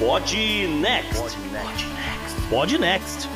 Pod Next. Pod Next.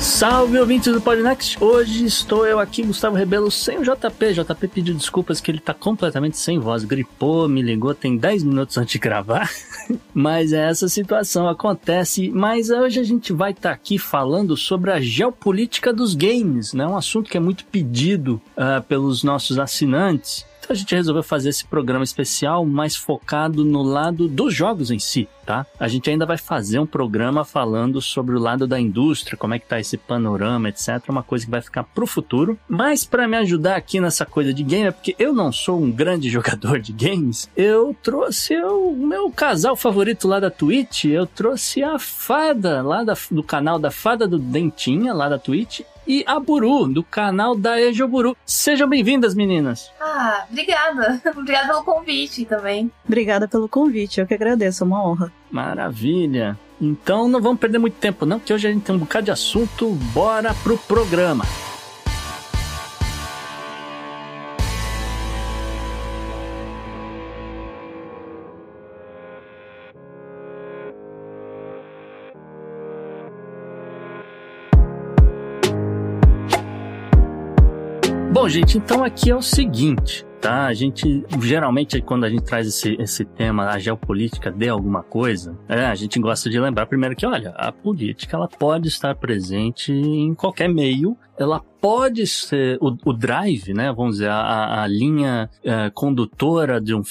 Salve ouvintes do Podnext! Hoje estou eu aqui, Gustavo Rebelo, sem o JP. JP pediu desculpas que ele tá completamente sem voz, gripou, me ligou, tem 10 minutos antes de gravar. mas é essa situação acontece. Mas hoje a gente vai estar tá aqui falando sobre a geopolítica dos games, né? Um assunto que é muito pedido uh, pelos nossos assinantes. Então a gente resolveu fazer esse programa especial mais focado no lado dos jogos em si, tá? A gente ainda vai fazer um programa falando sobre o lado da indústria, como é que tá esse panorama, etc. Uma coisa que vai ficar pro futuro. Mas para me ajudar aqui nessa coisa de game, é porque eu não sou um grande jogador de games, eu trouxe o meu casal favorito lá da Twitch, eu trouxe a Fada, lá da, do canal da Fada do Dentinha, lá da Twitch, e a Buru, do canal da Ejoburu. Sejam bem-vindas, meninas. Ah, obrigada. obrigada pelo convite também. Obrigada pelo convite, eu que agradeço, é uma honra. Maravilha. Então não vamos perder muito tempo não, que hoje a gente tem um bocado de assunto. Bora pro programa. Bom, gente, então aqui é o seguinte, tá? A gente, geralmente, quando a gente traz esse, esse tema, a geopolítica de alguma coisa, é, a gente gosta de lembrar primeiro que, olha, a política, ela pode estar presente em qualquer meio, ela pode ser o, o drive, né? Vamos dizer, a, a linha é, condutora de um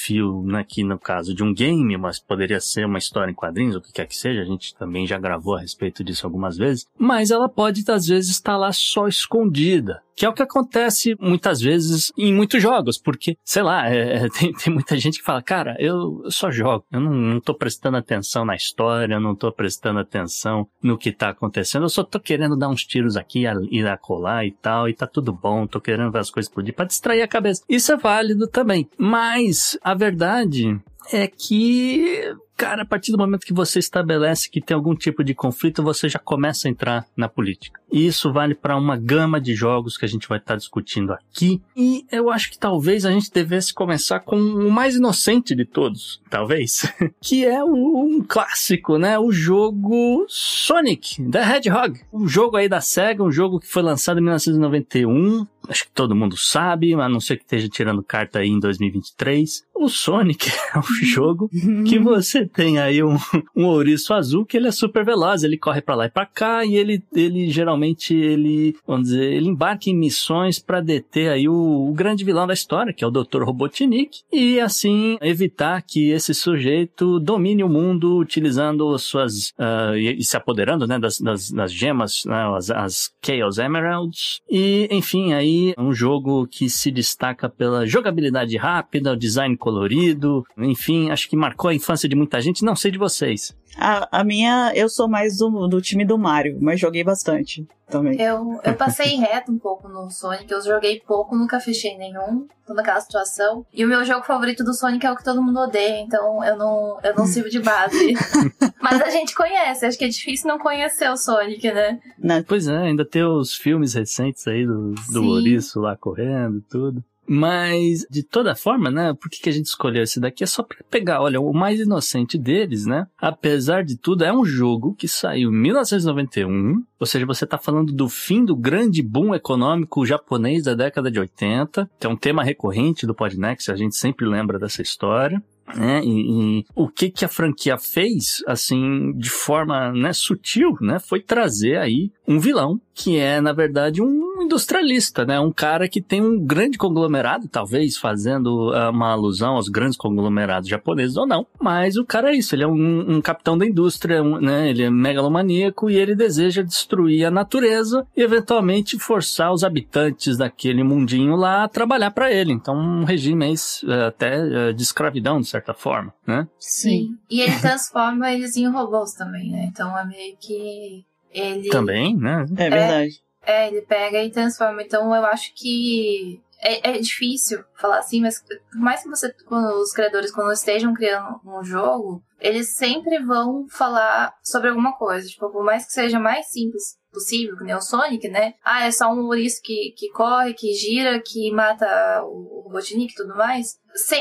né, aqui no caso de um game, mas poderia ser uma história em quadrinhos, o que quer que seja, a gente também já gravou a respeito disso algumas vezes, mas ela pode, às vezes, estar lá só escondida. Que é o que acontece muitas vezes em muitos jogos, porque, sei lá, é, tem, tem, muita gente que fala, cara, eu só jogo, eu não, não tô prestando atenção na história, eu não tô prestando atenção no que tá acontecendo, eu só tô querendo dar uns tiros aqui e acolá e tal, e tá tudo bom, tô querendo ver as coisas explodir para distrair a cabeça. Isso é válido também. Mas a verdade é que cara, a partir do momento que você estabelece que tem algum tipo de conflito, você já começa a entrar na política. E isso vale para uma gama de jogos que a gente vai estar tá discutindo aqui. E eu acho que talvez a gente devesse começar com o mais inocente de todos, talvez, que é um clássico, né? O jogo Sonic the Hedgehog. Um jogo aí da Sega, um jogo que foi lançado em 1991. Acho que todo mundo sabe, a não ser que esteja tirando carta aí em 2023. O Sonic é um jogo que você tem aí um, um ouriço azul que ele é super veloz, ele corre para lá e para cá e ele, ele geralmente ele, vamos dizer, ele embarca em missões para deter aí o, o, grande vilão da história, que é o Dr. Robotnik, e assim evitar que esse sujeito domine o mundo utilizando suas uh, e, e, se apoderando, né, das, das, das gemas, né, as, as Chaos Emeralds. E enfim, aí um jogo que se destaca pela jogabilidade rápida, o design colorido, enfim, acho que marcou a infância de muita gente, não sei de vocês. A, a minha, eu sou mais do, do time do Mario, mas joguei bastante também. Eu, eu passei reto um pouco no Sonic, eu joguei pouco, nunca fechei nenhum, tô naquela situação. E o meu jogo favorito do Sonic é o que todo mundo odeia, então eu não, eu não sirvo de base. mas a gente conhece, acho que é difícil não conhecer o Sonic, né? Não. Pois é, ainda tem os filmes recentes aí do, do Ouriço lá correndo e tudo. Mas, de toda forma, né? Por que, que a gente escolheu esse daqui? É só pra pegar, olha, o mais inocente deles, né? Apesar de tudo, é um jogo que saiu em 1991. Ou seja, você tá falando do fim do grande boom econômico japonês da década de 80. Que é um tema recorrente do Podnext, a gente sempre lembra dessa história. Né? E, e, o que que a franquia fez, assim, de forma né, sutil, né? Foi trazer aí um vilão que é, na verdade, um industrialista, né? Um cara que tem um grande conglomerado, talvez fazendo uh, uma alusão aos grandes conglomerados japoneses ou não, mas o cara é isso, ele é um, um capitão da indústria, um, né? Ele é megalomaníaco e ele deseja destruir a natureza e eventualmente forçar os habitantes daquele mundinho lá a trabalhar para ele. Então, um regime uh, até uh, de escravidão, de certa forma, né? Sim. E ele transforma eles em robôs também, né? Então é meio que ele. Também, né? É verdade. É, ele pega e transforma. Então eu acho que é, é, difícil falar assim, mas por mais que você, os criadores, quando estejam criando um jogo, eles sempre vão falar sobre alguma coisa. Tipo, por mais que seja mais simples possível, que nem o Sonic, né? Ah, é só um ouriço que, que corre, que gira, que mata o Robotnik e tudo mais.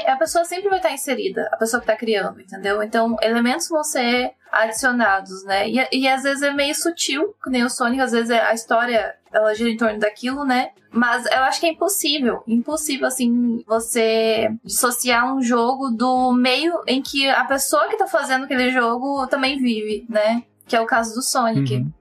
a pessoa sempre vai estar inserida, a pessoa que está criando, entendeu? Então, elementos vão ser adicionados, né? E, e às vezes é meio sutil, que nem o Sonic, às vezes é, a história ela gira em torno daquilo, né? Mas eu acho que é impossível, impossível assim você dissociar um jogo do meio em que a pessoa que tá fazendo aquele jogo também vive, né? Que é o caso do Sonic. Uhum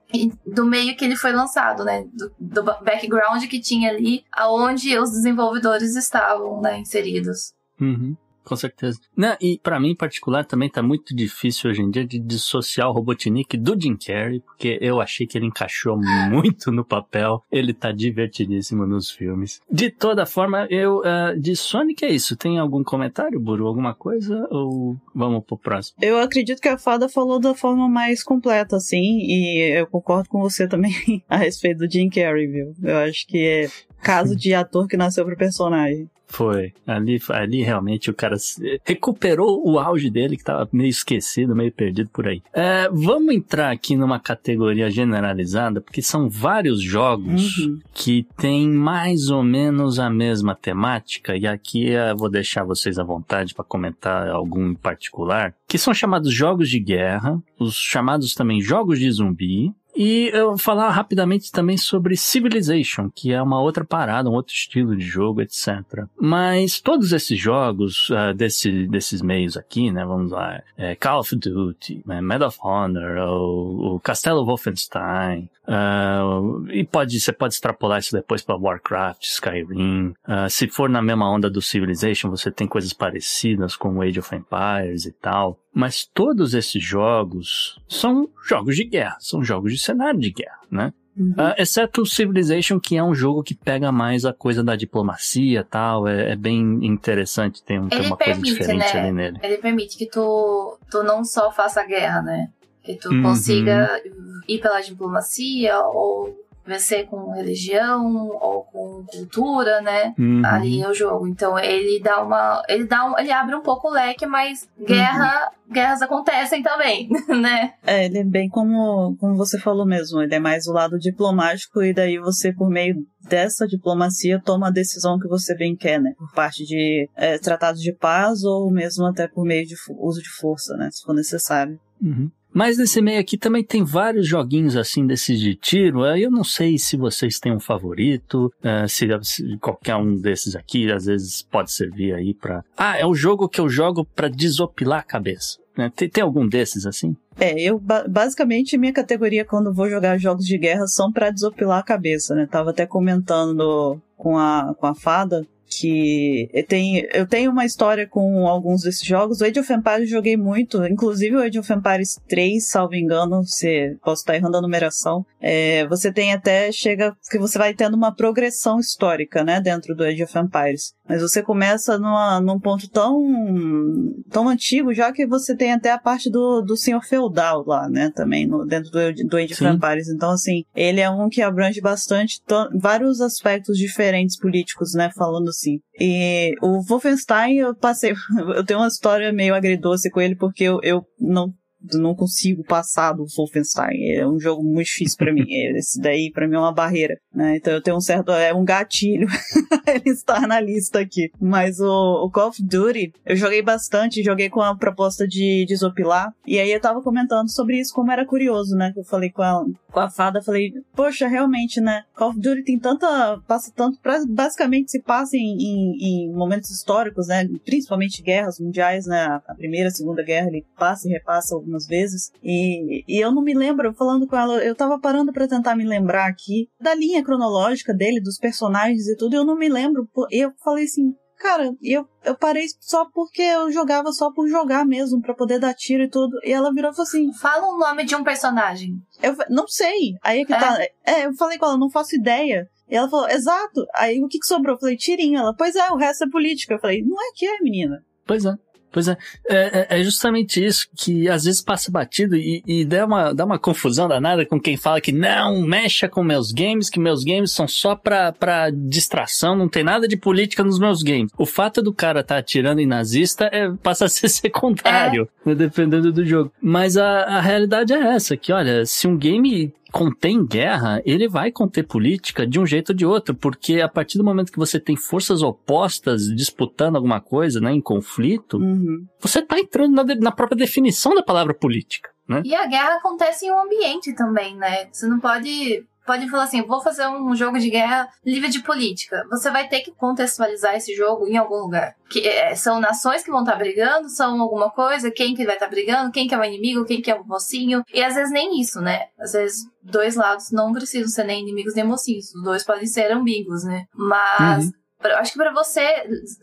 do meio que ele foi lançado, né? Do, do, background que tinha ali, aonde os desenvolvedores estavam, né, inseridos. Uhum. Com certeza. Não, e para mim em particular também tá muito difícil hoje em dia de dissociar o Robotnik do Jim Carrey, porque eu achei que ele encaixou muito no papel. Ele tá divertidíssimo nos filmes. De toda forma, eu uh, de Sonic é isso. Tem algum comentário, Buru? Alguma coisa? Ou vamos pro próximo? Eu acredito que a Fada falou da forma mais completa, assim, e eu concordo com você também a respeito do Jim Carrey, viu? Eu acho que é caso de ator que nasceu pro personagem. Foi. Ali, ali realmente o cara recuperou o auge dele, que estava meio esquecido, meio perdido por aí. É, vamos entrar aqui numa categoria generalizada, porque são vários jogos uhum. que têm mais ou menos a mesma temática, e aqui eu vou deixar vocês à vontade para comentar algum em particular, que são chamados jogos de guerra, os chamados também jogos de zumbi, e eu vou falar rapidamente também sobre Civilization, que é uma outra parada, um outro estilo de jogo, etc. Mas todos esses jogos uh, desse, desses meios aqui, né, vamos lá, é Call of Duty, né, Medal of Honor, o, o Castelo Wolfenstein, uh, e pode, você pode extrapolar isso depois para Warcraft, Skyrim. Uh, se for na mesma onda do Civilization, você tem coisas parecidas com Age of Empires e tal. Mas todos esses jogos são jogos de guerra, são jogos de cenário de guerra, né? Uhum. Uh, exceto o Civilization, que é um jogo que pega mais a coisa da diplomacia tal. É, é bem interessante, tem, tem uma permite, coisa diferente né? ali nele. Ele permite que tu, tu não só faça guerra, né? Que tu uhum. consiga ir pela diplomacia ou vencer com religião ou com cultura, né? Uhum. Ali é o jogo. Então ele dá uma. Ele dá um, ele abre um pouco o leque, mas guerra. Uhum. Guerras acontecem também, né? É, ele é bem como, como você falou mesmo, ele é mais o lado diplomático e daí você, por meio dessa diplomacia, toma a decisão que você bem quer, né? Por parte de é, tratados de paz ou mesmo até por meio de uso de força, né? Se for necessário. Uhum. Mas nesse meio aqui também tem vários joguinhos assim desses de tiro. Eu não sei se vocês têm um favorito, uh, se, qualquer um desses aqui às vezes pode servir aí pra. Ah, é o jogo que eu jogo pra desopilar a cabeça. Né? Tem, tem algum desses assim? É, eu basicamente minha categoria quando vou jogar jogos de guerra são para desopilar a cabeça, né? Tava até comentando com a, com a fada que eu tenho, eu tenho uma história com alguns desses jogos. O Age of Empires eu joguei muito, inclusive o Age of Empires 3, salvo engano, se posso estar errando a numeração. É, você tem até, chega, que você vai tendo uma progressão histórica, né, dentro do Age of Empires. Mas você começa numa, num ponto tão, tão antigo, já que você tem até a parte do, do senhor feudal lá, né, também, no, dentro do, do Age of Empires. Então, assim, ele é um que abrange bastante vários aspectos diferentes políticos, né, falando assim. E o Wolfenstein, eu passei. Eu tenho uma história meio agridoce com ele, porque eu, eu não não consigo passar do Wolfenstein. É um jogo muito difícil para mim. Esse daí, para mim, é uma barreira. Né? Então eu tenho um certo. É um gatilho ele estar na lista aqui. Mas o, o, Call of Duty, eu joguei bastante, joguei com a proposta de desopilar. E aí eu tava comentando sobre isso, como era curioso, né? Que eu falei com a, com a fada, falei, poxa, realmente, né? Call of Duty tem tanta. passa tanto. Basicamente se passa em, em, em momentos históricos, né? Principalmente guerras mundiais, né? A primeira, a segunda guerra, ele passa e repassa algumas vezes. E, e eu não me lembro, falando com ela, eu tava parando para tentar me lembrar aqui da linha cronológica dele, dos personagens e tudo, e eu não me lembro. E eu falei assim, cara, eu, eu parei só porque eu jogava só por jogar mesmo, para poder dar tiro e tudo. E ela virou e falou assim: Fala o nome de um personagem. Eu não sei. Aí é que É? tá. É, eu falei com ela, não faço ideia. E ela falou, exato. Aí o que, que sobrou? Eu falei, tirinho. Ela, pois é, o resto é política. Eu falei, não é que é, menina. Pois é. Pois é. é, é- é justamente isso que às vezes passa batido e, e dá, uma, dá uma confusão danada com quem fala que não, mexa com meus games, que meus games são só pra, pra distração, não tem nada de política nos meus games. O fato do cara tá atirando em nazista é, passa a ser secundário, né, dependendo do jogo. Mas a, a realidade é essa, que olha, se um game contém guerra, ele vai conter política de um jeito ou de outro, porque a partir do momento que você tem forças opostas disputando alguma coisa, né, em conflito, Uhum. você tá entrando na, na própria definição da palavra política, né? E a guerra acontece em um ambiente também, né? Você não pode. Pode falar assim, vou fazer um jogo de guerra livre de política. Você vai ter que contextualizar esse jogo em algum lugar. Que é, são nações que vão estar brigando, são alguma coisa, quem que vai estar brigando, quem que é o inimigo, quem que é o mocinho. E às vezes nem isso, né? Às vezes dois lados não precisam ser nem inimigos nem mocinhos. Os dois podem ser ambíguos, né? Mas Uhum. Pra- acho que pra você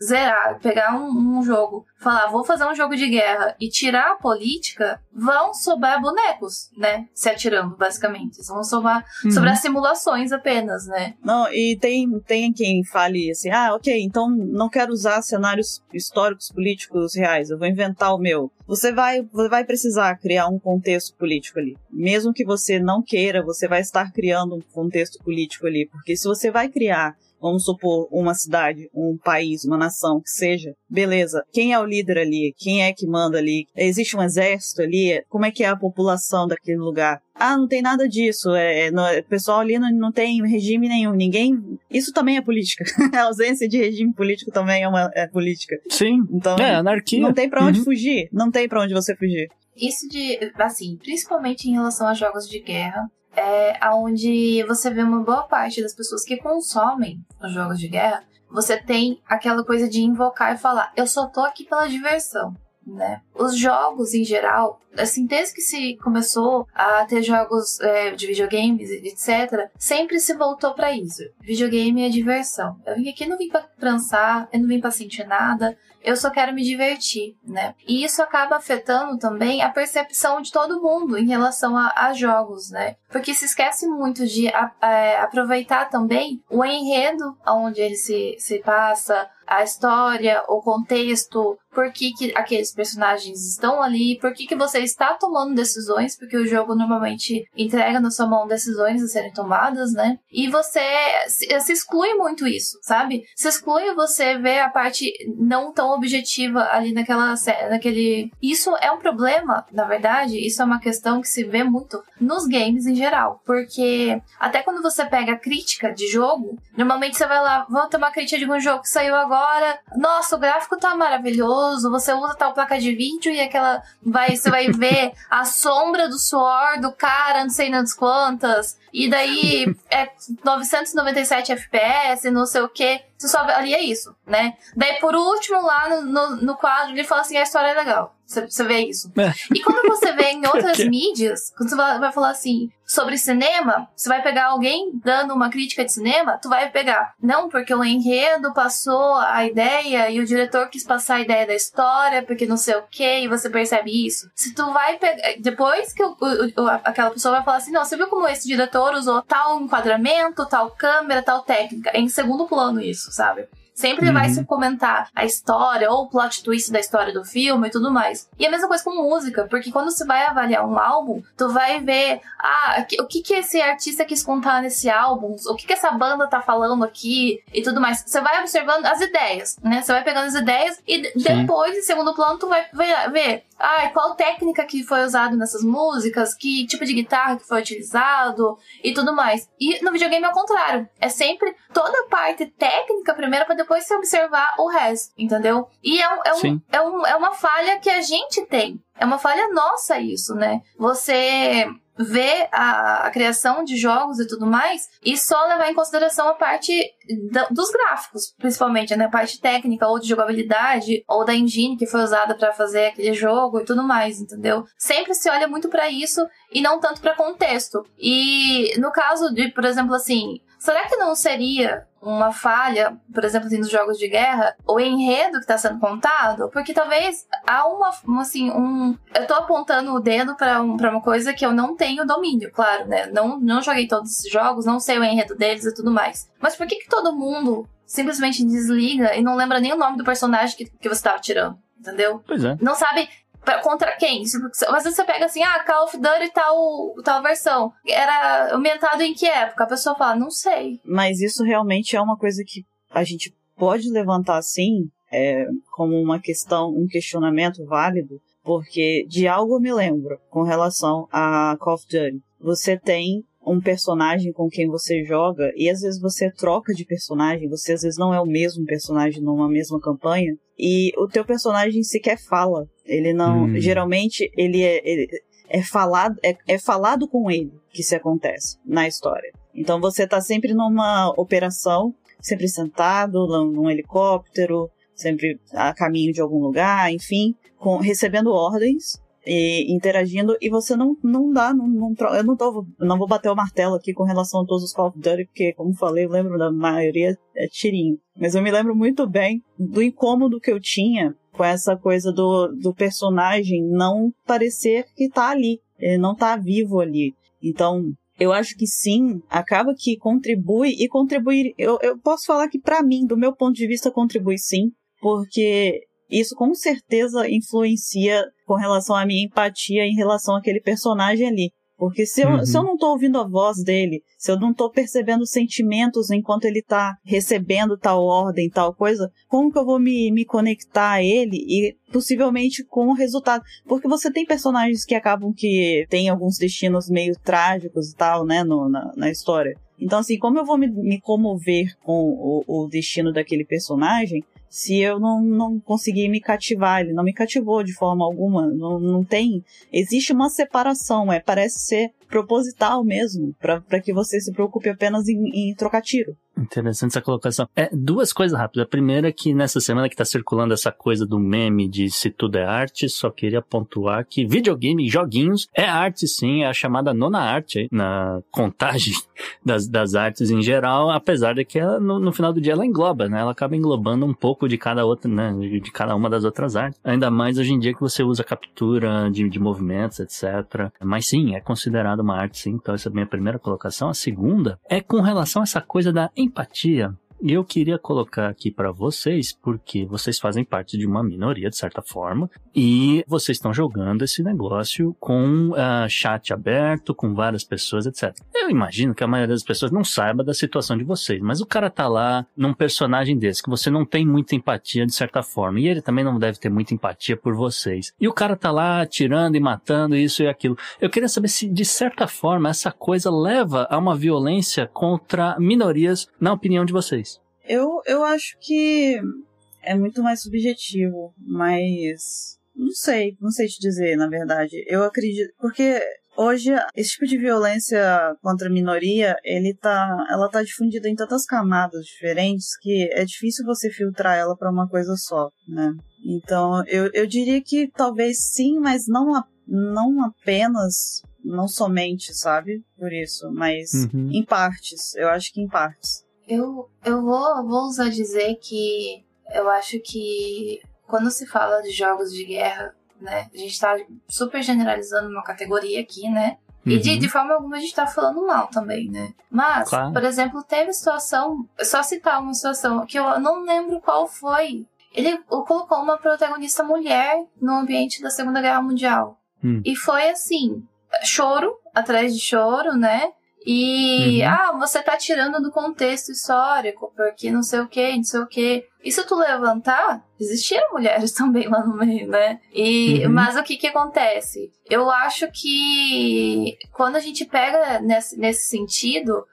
zerar, pegar um, um jogo, falar, vou fazer um jogo de guerra e tirar a política, vão sobrar bonecos, né? Se atirando, basicamente. Vão sobrar, Uhum. sobrar simulações apenas, né? Não, e tem, tem quem fale assim, ah, ok, então não quero usar cenários históricos políticos reais, eu vou inventar o meu. Você vai, você vai precisar criar um contexto político ali. Mesmo que você não queira, você vai estar criando um contexto político ali. Porque se você vai criar, vamos supor, uma cidade, um país, uma nação, que seja, beleza, quem é o líder ali? Quem é que manda ali? Existe um exército ali? Como é que é a população daquele lugar? Ah, não tem nada disso. É, é, no- o pessoal ali não, não tem regime nenhum. Ninguém. Isso também é política. a ausência de regime político também é uma é política. Sim. Então, É, anarquia. não tem pra onde Uhum. fugir. Não tem pra onde você fugir. Isso de, assim, principalmente em relação a jogos de guerra, é aonde você vê uma boa parte das pessoas que consomem os jogos de guerra, você tem aquela coisa de invocar e falar, eu só tô aqui pela diversão. Né? Os jogos em geral, assim, desde que se começou a ter jogos é, de videogames, etc., sempre se voltou pra isso. Videogame é diversão. Eu vim aqui não vim pra transar, eu não vim pra sentir nada, eu só quero me divertir, né? E isso acaba afetando também a percepção de todo mundo em relação a, a jogos, né? Porque se esquece muito de a- é, aproveitar também o enredo onde ele se, se passa, a história, o contexto, por que, que aqueles personagens estão ali, por que, que você está tomando decisões, porque o jogo normalmente entrega na sua mão decisões a serem tomadas, né? E você se, se exclui muito isso, sabe? Se exclui você ver a parte não tão objetiva ali naquela naquele. Isso é um problema, na verdade, isso é uma questão que se vê muito nos games em geral. Porque até quando você pega crítica de jogo, normalmente você vai lá, vou ter uma crítica de um jogo que saiu agora. Nossa, o gráfico tá maravilhoso, você usa tal placa de vídeo e aquela. Vai, você vai ver a sombra do suor do cara, não sei nas quantas. E daí é 997 FPS, não sei o que. Você só ali é isso, né? Daí por último, lá no, no, no quadro, ele fala assim: a história é legal. Você, você vê isso. É. E quando você vê em outras mídias, quando você vai falar assim sobre cinema, você vai pegar alguém dando uma crítica de cinema, tu vai pegar. Não, porque o enredo passou a ideia e o diretor quis passar a ideia da história, porque não sei o que, e você percebe isso. Se tu vai pegar. Depois que o- o- aquela pessoa vai falar assim: não, você viu como esse diretor usou tal enquadramento, tal câmera, tal técnica? É em segundo plano isso, sabe? Sempre Uhum. vai se comentar a história ou o plot twist da história do filme e tudo mais. E a mesma coisa com música, porque quando você vai avaliar um álbum, tu vai ver ah, o que que esse artista quis contar nesse álbum, o que que essa banda tá falando aqui e tudo mais. Você vai observando as ideias, né? Você vai pegando as ideias e Sim. depois, em segundo plano, tu vai ver ah, qual técnica que foi usada nessas músicas, que tipo de guitarra que foi utilizado e tudo mais. E no videogame é o contrário. É sempre toda a parte técnica primeiro pra depois você observar o resto, entendeu? E é, um, é, um, é, um, é uma falha que a gente tem. É uma falha nossa isso, né? Você ver a, a, criação de jogos e tudo mais e só levar em consideração a parte da, dos gráficos, principalmente, né? A parte técnica ou de jogabilidade ou da engine que foi usada para fazer aquele jogo e tudo mais, entendeu? Sempre se olha muito para isso e não tanto para contexto. E no caso de, por exemplo, assim, será que não seria uma falha, por exemplo, assim, nos jogos de guerra, o enredo que está sendo contado, porque talvez há uma, assim, um. Eu tô apontando o dedo para um, pra uma coisa que eu não tenho domínio, claro, né? Não, não joguei todos esses jogos, não sei o enredo deles e tudo mais. Mas por que, que todo mundo simplesmente desliga e não lembra nem o nome do personagem que, que você tava tirando? Entendeu? Pois é. Não sabe contra quem? Às vezes você pega assim, ah, Call of Duty tal, tal versão. Era ambientado em que época? A pessoa fala, não sei. Mas isso realmente é uma coisa que a gente pode levantar assim, é, como uma questão, um questionamento válido, porque de algo eu me lembro com relação a Call of Duty. Você tem um personagem com quem você joga e às vezes você troca de personagem, você às vezes não é o mesmo personagem numa mesma campanha e o teu personagem sequer fala. Ele não, hum. geralmente ele é, ele é falado é, é falado com ele que se acontece na história. Então você tá sempre numa operação, sempre sentado num helicóptero, sempre a caminho de algum lugar, enfim, com, recebendo ordens e interagindo e você não, não dá, não, não, eu não, tô, não vou bater o martelo aqui com relação a todos os Call of Duty, porque, como falei, eu lembro da maioria é tirinho. Mas eu me lembro muito bem do incômodo que eu tinha com essa coisa do, do personagem não parecer que tá ali, ele não tá vivo ali. Então, eu acho que sim, acaba que contribui e contribuir. Eu, eu posso falar que, para mim, do meu ponto de vista, contribui sim, porque isso com certeza influencia com relação à minha empatia em relação àquele personagem ali. Porque se eu, uhum. se eu não tô ouvindo a voz dele, se eu não tô percebendo sentimentos enquanto ele tá recebendo tal ordem, tal coisa, como que eu vou me, me conectar a ele e possivelmente com o resultado? Porque você tem personagens que acabam que têm alguns destinos meio trágicos e tal, né, no, na, na história. Então, assim, como eu vou me, me comover com o, o destino daquele personagem se eu não, não conseguir me cativar, ele não me cativou de forma alguma, não, não tem, existe uma separação, é, parece ser proposital mesmo, para que você se preocupe apenas em, em trocar tiro. Interessante essa colocação. É, duas coisas rápidas. A primeira é que nessa semana que está circulando essa coisa do meme de se tudo é arte, só queria pontuar que videogame joguinhos é arte sim, é a chamada nona arte na contagem das, das artes em geral, apesar de que ela, no, no, final do dia ela engloba, né? Ela acaba englobando um pouco de cada outra, né? De, cada uma das outras artes. Ainda mais hoje em dia que você usa captura de, de movimentos, etc. Mas sim, é considerado uma arte sim, então essa é a minha primeira colocação. A segunda é com relação a essa coisa da empatia. E eu queria colocar aqui para vocês, porque vocês fazem parte de uma minoria, de certa forma, e vocês estão jogando esse negócio com uh, chat aberto, com várias pessoas, etc. Eu imagino que a maioria das pessoas não saiba da situação de vocês, mas o cara tá lá num personagem desse, que você não tem muita empatia, de certa forma, e ele também não deve ter muita empatia por vocês. E o cara tá lá atirando e matando isso e aquilo. Eu queria saber se, de certa forma, essa coisa leva a uma violência contra minorias, na opinião de vocês. Eu, eu acho que é muito mais subjetivo, mas não sei, não sei te dizer, na verdade. Eu acredito, porque hoje esse tipo de violência contra a minoria, ele tá, ela tá difundida em tantas camadas diferentes que é difícil você filtrar ela para uma coisa só, né? Então, eu, eu diria que talvez sim, mas não, a, não apenas, não somente, sabe? Por isso, mas uhum. em partes. Eu acho que em partes. Eu, eu vou, vou usar dizer que eu acho que quando se fala de jogos de guerra, né, a gente tá super generalizando uma categoria aqui, né? Uhum. E de, uhum. de forma alguma a gente tá falando mal também, né? Mas, claro. por exemplo, teve situação, só citar uma situação que eu não lembro qual foi. Ele colocou uma protagonista mulher no ambiente da Segunda Guerra Mundial. Hum. E foi assim, choro atrás de choro, né? E, uhum. ah, você tá tirando do contexto histórico, porque não sei o que, não sei o que. E se tu levantar, existiram mulheres também lá no meio, né? E, uhum. Mas o que que acontece? Eu acho que quando a gente pega nesse, nesse sentido,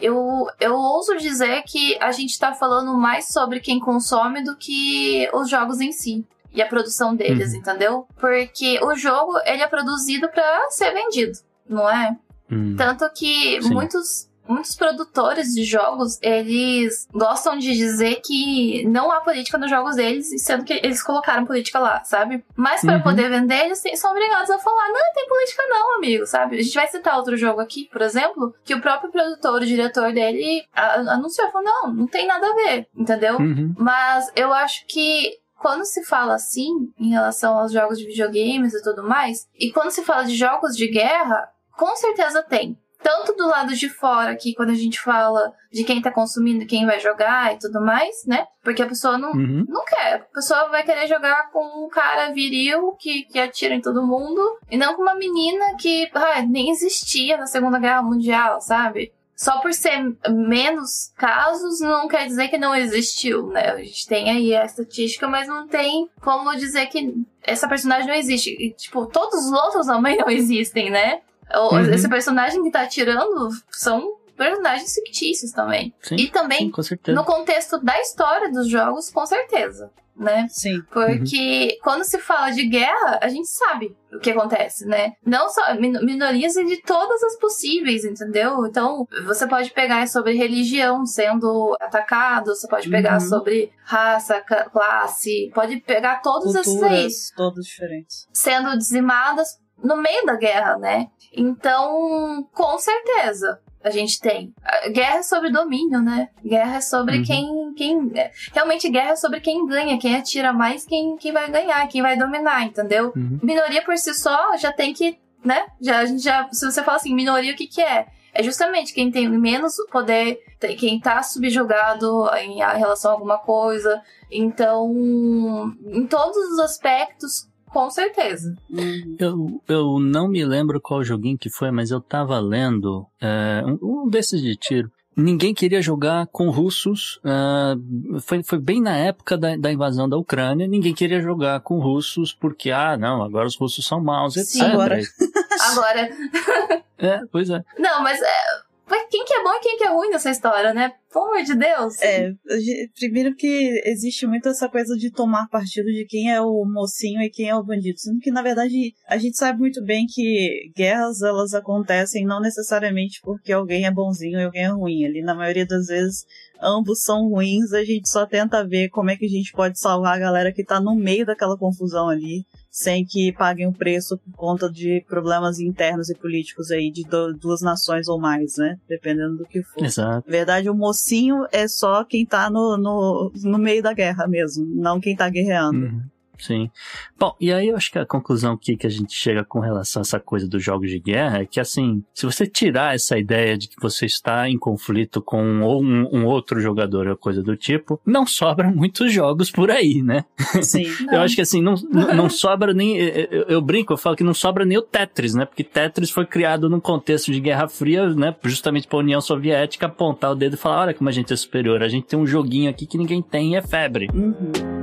eu, eu ouso dizer que a gente tá falando mais sobre quem consome do que os jogos em si. e a produção deles, Uhum. entendeu? Porque o jogo, ele é produzido pra ser vendido, não é? Hum. Tanto que Sim. muitos, muitos produtores de jogos, eles gostam de dizer que não há política nos jogos deles, sendo que eles colocaram política lá, sabe? Mas para Uhum. poder vender, eles são obrigados a falar, não, tem política não, amigo, sabe? A gente vai citar outro jogo aqui, por exemplo, que o próprio produtor, o diretor dele, anunciou, falou, não, não tem nada a ver, entendeu? Uhum. Mas eu acho que quando se fala assim, em relação aos jogos de videogames e tudo mais, e quando se fala de jogos de guerra, com certeza tem. Tanto do lado de fora, aqui, quando a gente fala de quem tá consumindo, quem vai jogar e tudo mais, né? Porque a pessoa não, Uhum. não quer. A pessoa vai querer jogar com um cara viril que, que atira em todo mundo, e não com uma menina que ah, nem existia na Segunda Guerra Mundial, sabe? Só por ser menos casos não quer dizer que não existiu, né? A gente tem aí a estatística, mas não tem como dizer que essa personagem não existe. E, tipo, todos os outros também não existem, né? Uhum. Esse personagem que tá atirando são personagens fictícios também. Sim, E também sim, com certeza. no contexto da história dos jogos, com certeza, né? Sim. Porque quando se fala de guerra, a gente sabe o que acontece, né? Não só min- minorias de todas as possíveis, entendeu? Então, você pode pegar sobre religião sendo atacado, você pode pegar Uhum. sobre raça, classe, pode pegar todos esses aí todas diferentes. sendo dizimadas no meio da guerra, né? Então, com certeza, a gente tem. Guerra é sobre domínio, né? Guerra é sobre Uhum. quem, quem. é, Realmente, guerra é sobre quem ganha, quem atira mais, quem, quem vai ganhar, quem vai dominar, entendeu? Uhum. Minoria por si só já tem que, né? Já, a gente já, se você fala assim, minoria, o que que é? É justamente quem tem menos poder, quem tá subjugado em relação a alguma coisa. Então, em todos os aspectos, com certeza. Uhum. Eu, eu não me lembro qual joguinho que foi, mas eu tava lendo é, um, um desses de tiro. Ninguém queria jogar com russos. ah, foi, foi bem na época da, da invasão da Ucrânia. Ninguém queria jogar com russos porque, ah, não, agora os russos são maus, etc. Sim, agora. Agora, É, pois é. não, mas, é, quem que é bom e quem que é ruim nessa história, né? Pelo amor de Deus. É, primeiro que existe muito essa coisa de tomar partido de quem é o mocinho e quem é o bandido. Sendo que, na verdade, a gente sabe muito bem que guerras, elas acontecem não necessariamente porque alguém é bonzinho e alguém é ruim. Ali, na maioria das vezes, ambos são ruins. A gente só tenta ver como é que a gente pode salvar a galera que tá no meio daquela confusão ali. Sem que paguem o preço por conta de problemas internos e políticos aí de du- duas nações ou mais, né? Dependendo do que for. Exato. Na verdade, o mocinho é só quem tá no, no, no meio da guerra mesmo, não quem tá guerreando. Uhum. Sim. Bom, e aí eu acho que a conclusão aqui que a gente chega com relação a essa coisa dos jogos de guerra é que, assim, se você tirar essa ideia de que você está em conflito com um, um outro jogador ou coisa do tipo, não sobram muitos jogos por aí, né? Sim. Eu acho que, assim, não, não, não sobra nem. Eu, eu- eu brinco, eu falo que não sobra nem o Tetris, né? Porque Tetris foi criado num contexto de Guerra Fria, né? Justamente pra União Soviética apontar o dedo e falar: olha como a gente é superior, a gente tem um joguinho aqui que ninguém tem e é febre. Uhum.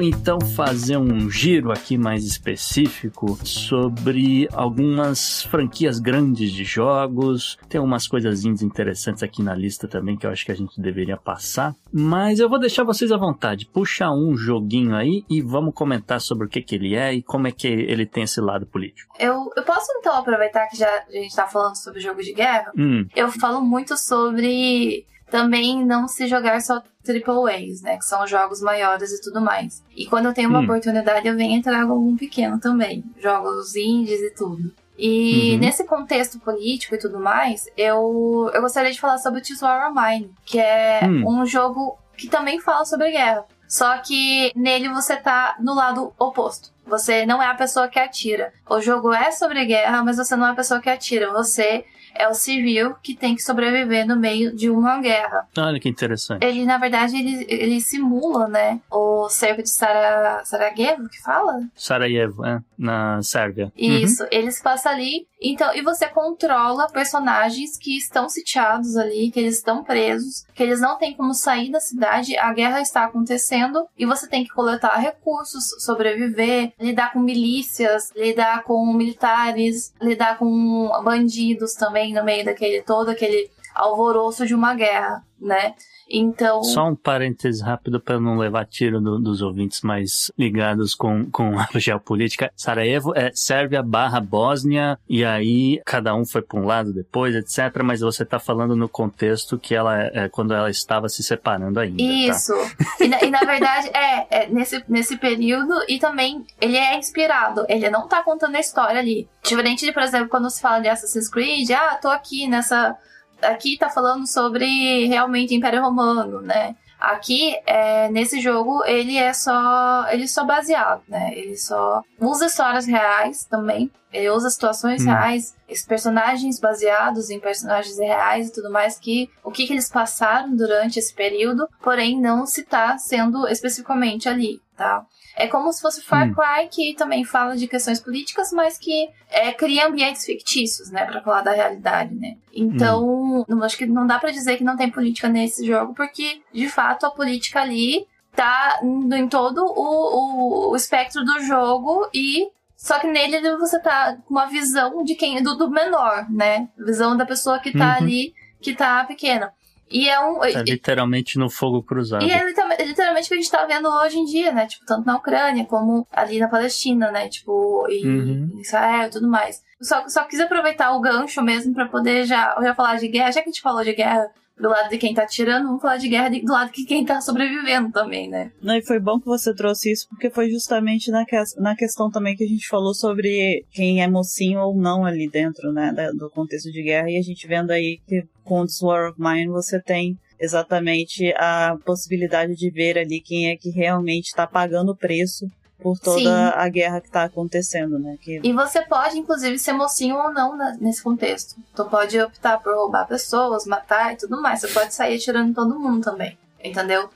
Vamos então fazer um giro aqui mais específico sobre algumas franquias grandes de jogos. Tem umas coisazinhas interessantes aqui na lista também que eu acho que a gente deveria passar. Mas eu vou deixar vocês à vontade. Puxa um joguinho aí e vamos comentar sobre o que, que ele é e como é que ele tem esse lado político. Eu, eu posso então aproveitar que já a gente tá falando sobre jogo de guerra? Hum, Eu falo muito sobre também não se jogar só triple A's, né? Que são jogos maiores e tudo mais. E quando eu tenho uma Hum. oportunidade, eu venho e trago algum pequeno também. Jogos indies e tudo. E Uhum. nesse contexto político e tudo mais, eu, eu gostaria de falar sobre Choose War Mine, que é Hum. um jogo que também fala sobre guerra. Só que nele você tá no lado oposto. Você não é a pessoa que atira. O jogo é sobre guerra, mas você não é a pessoa que atira. Você é o civil que tem que sobreviver no meio de uma guerra. Olha que interessante. Ele, na verdade, ele, ele simula, né, o cerco de Sara, Sarajevo, que fala? Sarajevo, é, na Sérvia. Isso, uhum. ele se passa ali. Então, e você controla personagens que estão sitiados ali, que eles estão presos, que eles não têm como sair da cidade, a guerra está acontecendo e você tem que coletar recursos, sobreviver, lidar com milícias, lidar com militares, lidar com bandidos também no meio daquele todo aquele alvoroço de uma guerra, né? Então. Só um parêntese rápido para não levar tiro do, dos ouvintes mais ligados com, com a geopolítica. Sarajevo é Sérvia barra Bósnia, e aí cada um foi para um lado depois, etc. Mas você está falando no contexto que ela é, quando ela estava se separando ainda. Tá? Isso. Tá? E, na, e, na, verdade, é, é, nesse, nesse período, e também ele é inspirado. Ele não está contando a história ali. Diferente de, por exemplo, quando se fala de Assassin's Creed, ah, tô aqui nessa aqui tá falando sobre realmente Império Romano, né? Aqui, é, nesse jogo, ele é só. Ele é só baseado, né? Ele só usa histórias reais também. Ele usa situações hum. reais, esses personagens baseados em personagens reais e tudo mais, que o que, que eles passaram durante esse período, porém não se tá sendo especificamente ali, tá? É como se fosse Far hum. Cry, que também fala de questões políticas, mas que é, cria ambientes fictícios, né? Pra falar da realidade, né? Então, hum. acho que não dá para dizer que não tem política nesse jogo, porque, de fato, a política ali tá em todo o, o, o espectro do jogo e só que nele você tá com uma visão de quem do, do menor, né? Visão da pessoa que tá uhum. ali, que tá pequena. E é um. É literalmente no fogo cruzado. E é literalmente o que a gente tá vendo hoje em dia, né? Tipo, tanto na Ucrânia como ali na Palestina, né? Tipo, e uhum. em Israel e tudo mais. Só, só quis aproveitar o gancho mesmo para poder já, já falar de guerra. Já que a gente falou de guerra, do lado de quem tá tirando, vamos falar de guerra do lado de quem tá sobrevivendo também, né? Não, e foi bom que você trouxe isso, porque foi justamente na, que, na questão também que a gente falou sobre quem é mocinho ou não ali dentro, né, do contexto de guerra, e a gente vendo aí que com This War of Mine você tem exatamente a possibilidade de ver ali quem é que realmente está pagando o preço por toda Sim. a guerra que está acontecendo, né? Que... E você pode, inclusive, ser mocinho ou não né, nesse contexto. Tu pode optar por roubar pessoas, matar e tudo mais. Você pode sair atirando todo mundo também, entendeu?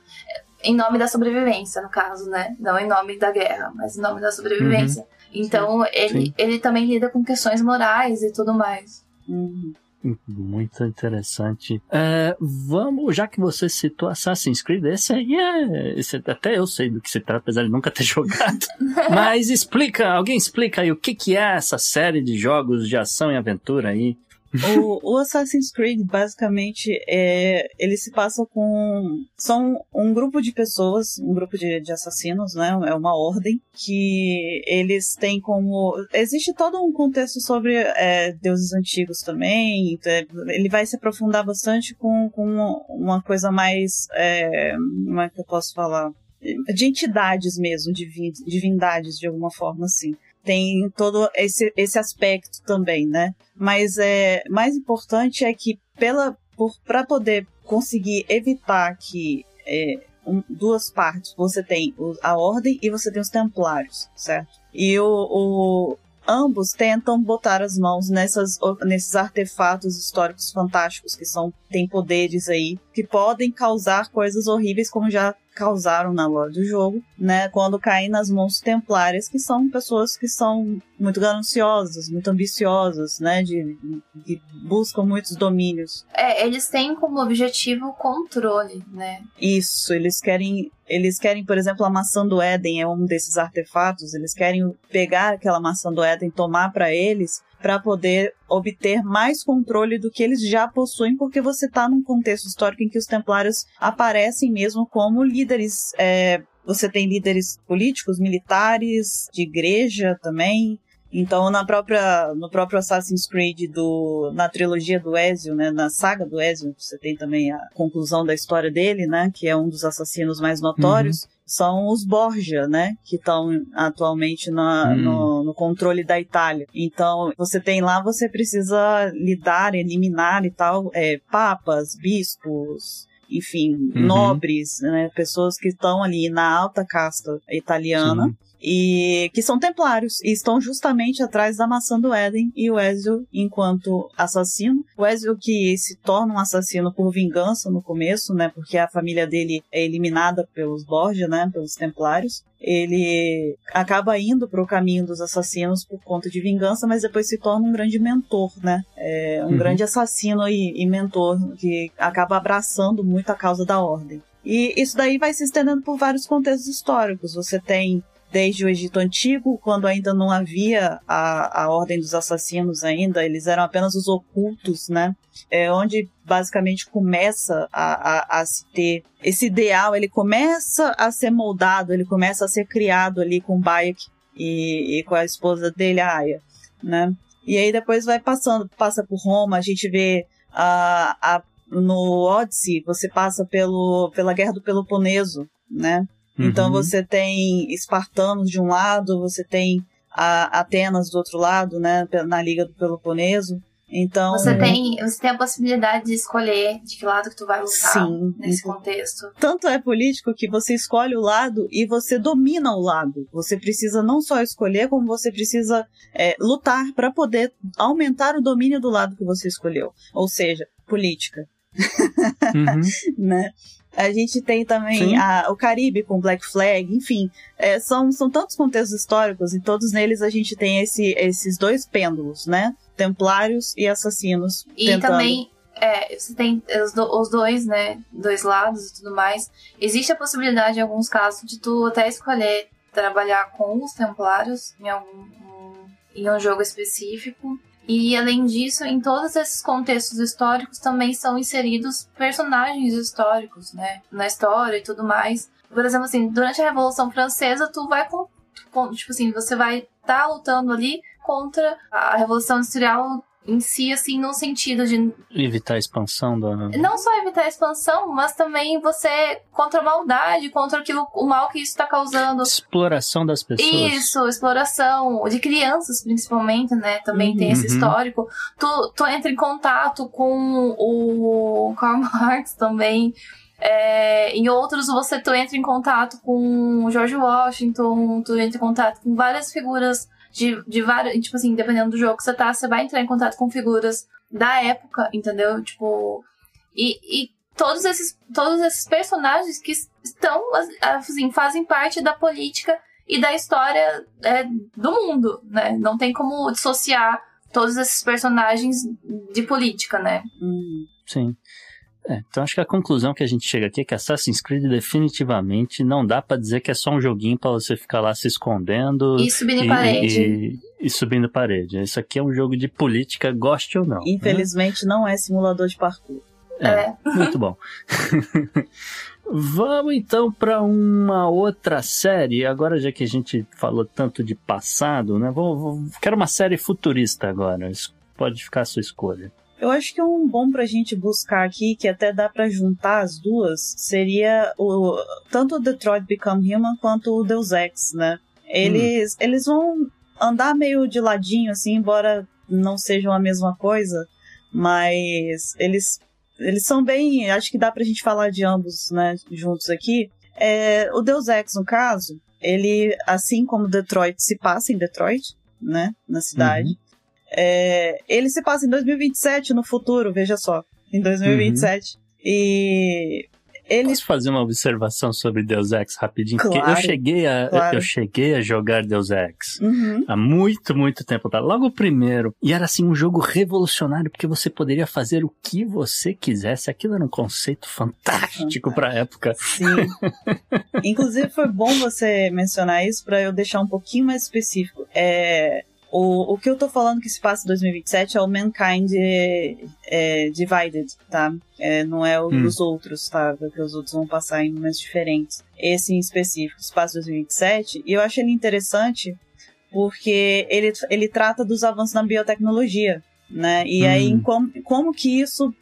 Em nome da sobrevivência, no caso, né? Não em nome da guerra, mas em nome da sobrevivência. Uhum. Então, ele, ele também lida com questões morais e tudo mais. Uhum. Muito interessante. É, vamos, já que você citou Assassin's Creed, esse aí é. Esse, até eu sei do que se trata, apesar de nunca ter jogado. Mas explica, alguém explica aí o que, que é essa série de jogos de ação e aventura aí o, o, Assassin's Creed, basicamente, é, ele se passa com. São um grupo de pessoas, um grupo de, de assassinos, né? É uma ordem, que eles têm como. Existe todo um contexto sobre é, deuses antigos também. É, ele vai se aprofundar bastante com, com uma coisa mais. É, como é que eu posso falar? de entidades mesmo, divindades de alguma forma assim tem todo esse, esse aspecto também, né? Mas é mais importante é que pela para poder conseguir evitar que é, um, duas partes, você tem a ordem e você tem os templários, certo? E o, o ambos tentam botar as mãos nessas, nesses artefatos históricos fantásticos que são têm poderes aí que podem causar coisas horríveis como já causaram na lore do jogo, né? Quando caem nas mãos templárias, que são pessoas que são muito gananciosas, muito ambiciosas, né? De, que buscam muitos domínios. É, eles têm como objetivo o controle, né? Isso, eles querem. Eles querem, por exemplo, a maçã do Éden é um desses artefatos. Eles querem pegar aquela maçã do Éden, tomar para eles para poder obter mais controle do que eles já possuem, porque você está num contexto histórico em que os templários aparecem mesmo como líderes. É, você tem líderes políticos, militares, de igreja também. Então, na própria, no próprio Assassin's Creed, do, na trilogia do Ezio, né, na saga do Ezio, você tem também a conclusão da história dele, né, que é um dos assassinos mais notórios. Uhum são os Borgia, né? Que estão atualmente na, hum. no, no, controle da Itália. Então, você tem lá, você precisa lidar, eliminar e tal, é, papas, bispos, enfim, uhum. nobres, né, pessoas que estão ali na alta casta italiana. Sim e que são templários e estão justamente atrás da maçã do Éden e o Ezio enquanto assassino. O Ezio que se torna um assassino por vingança no começo, né, porque a família dele é eliminada pelos Borgia, né, pelos templários. Ele acaba indo para o caminho dos assassinos por conta de vingança, mas depois se torna um grande mentor, né? É um uhum. grande assassino e, e mentor que acaba abraçando muito a causa da ordem. E isso daí vai se estendendo por vários contextos históricos. Você tem desde o Egito Antigo, quando ainda não havia a, a Ordem dos Assassinos ainda, eles eram apenas os ocultos, né? É onde basicamente começa a, a, a se ter esse ideal, ele começa a ser moldado, ele começa a ser criado ali com Bayek e, e com a esposa dele, a Aya, né? E aí depois vai passando, passa por Roma, a gente vê a, a no Odyssey, você passa pelo, pela Guerra do Peloponeso, né? Então uhum. você tem espartanos de um lado, você tem a Atenas do outro lado, né, na Liga do Peloponeso. Então você tem você tem a possibilidade de escolher de que lado que tu vai lutar sim, nesse contexto. Tanto é político que você escolhe o lado e você domina o lado. Você precisa não só escolher, como você precisa é, lutar para poder aumentar o domínio do lado que você escolheu. Ou seja, política. Uhum. né? A gente tem também a, o Caribe com Black Flag, enfim, é, são, são tantos contextos históricos e todos neles a gente tem esse, esses dois pêndulos, né? Templários e assassinos. E tentando... também é, você tem os, do, os, dois, né? Dois lados e tudo mais. Existe a possibilidade, em alguns casos, de tu até escolher trabalhar com os templários em algum um, em um jogo específico. E além disso, em todos esses contextos históricos também são inseridos personagens históricos, né? Na história e tudo mais. Por exemplo, assim, durante a Revolução Francesa, tu vai com, com tipo assim, você vai estar tá lutando ali contra a Revolução Industrial em si, assim, no sentido de. Evitar a expansão do. Não só evitar a expansão, mas também você contra a maldade, contra aquilo, o mal que isso está causando. Exploração das pessoas. Isso, exploração. De crianças, principalmente, né? Também uhum. tem esse uhum. histórico. Tu, tu entra em contato com o Karl Marx também. É, em outros você tu entra em contato com o George Washington, tu entra em contato com várias figuras de, de várias. Tipo assim, dependendo do jogo que você tá, você vai entrar em contato com figuras da época, entendeu? Tipo. E, e todos, esses, todos esses personagens que estão, assim, fazem parte da política e da história é, do mundo, né? Não tem como dissociar todos esses personagens de política, né? Sim. É, então acho que a conclusão que a gente chega aqui é que Assassin's Creed definitivamente não dá para dizer que é só um joguinho para você ficar lá se escondendo e subindo e, parede. E, e, subindo parede. Isso aqui é um jogo de política, goste ou não. Né? Infelizmente né? não é simulador de parkour. É, é. muito bom. Vamos então para uma outra série. Agora, já que a gente falou tanto de passado, né? Vou, vou, quero uma série futurista agora. Pode ficar a sua escolha. Eu acho que um bom pra gente buscar aqui, que até dá para juntar as duas, seria o tanto o Detroit Become Human quanto o Deus Ex, né? Eles, hum. eles vão andar meio de ladinho, assim, embora não sejam a mesma coisa, mas eles, eles são bem. Acho que dá pra gente falar de ambos, né, juntos aqui. É, o Deus Ex, no caso, ele, assim como Detroit, se passa em Detroit, né, na cidade. Uhum. É, ele se passa em 2027 no futuro, veja só. Em 2027. Uhum. E ele... Posso fazer uma observação sobre Deus Ex rapidinho? Claro, Porque eu cheguei a, claro. eu cheguei a jogar Deus Ex uhum. há muito, muito tempo atrás. Logo o primeiro. E era assim um jogo revolucionário, porque você poderia fazer o que você quisesse. Aquilo era um conceito fantástico para a época. Sim. Inclusive foi bom você mencionar isso para eu deixar um pouquinho mais específico. É, o, o que eu tô falando que se passa em 2027 é o Mankind é, Divided, tá? É, não é o hum. dos outros, tá? Porque os outros vão passar em momentos diferentes. Esse em específico se passa em 2027 e eu acho ele interessante porque ele, ele trata dos avanços na biotecnologia, né? E hum. aí como, como que isso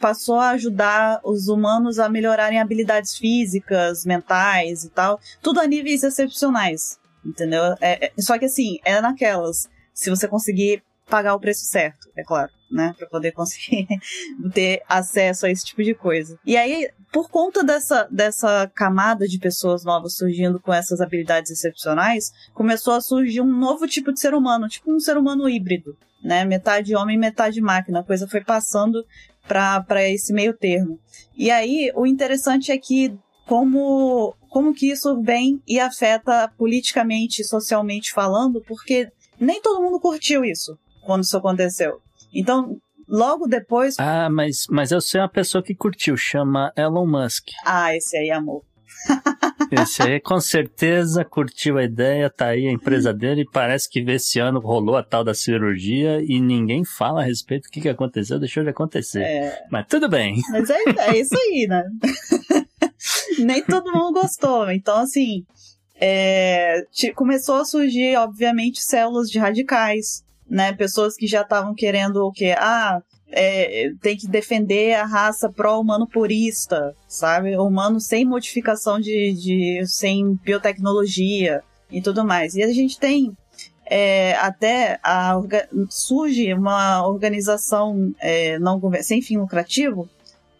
passou a ajudar os humanos a melhorarem habilidades físicas, mentais e tal, tudo a níveis excepcionais, Entendeu? É, é, só que assim, é naquelas. Se você conseguir pagar o preço certo, é claro. né, para poder conseguir ter acesso a esse tipo de coisa. E aí, por conta dessa, dessa camada de pessoas novas surgindo com essas habilidades excepcionais, começou a surgir um novo tipo de ser humano, tipo um ser humano híbrido, né, metade homem, metade máquina. A coisa foi passando para esse meio termo. E aí, o interessante é que como como que isso vem e afeta politicamente, socialmente falando, porque nem todo mundo curtiu isso quando isso aconteceu. Então, logo depois. Ah, mas, mas eu sei uma pessoa que curtiu, chama Elon Musk. Ah, esse aí amor. Esse aí com certeza curtiu a ideia, tá aí a empresa dele. Parece que esse ano rolou a tal da cirurgia e ninguém fala a respeito do que, que aconteceu, deixou de acontecer. É... Mas tudo bem. Mas é, é isso aí, né? Nem todo mundo gostou. Então, assim, é, começou a surgir, obviamente, células de radicais, né? Pessoas que já estavam querendo o quê? Ah, é, tem que defender a raça pró-humano purista, sabe? Humano sem modificação de, de. sem biotecnologia e tudo mais. E a gente tem é, até a, surge uma organização é, não sem fim lucrativo,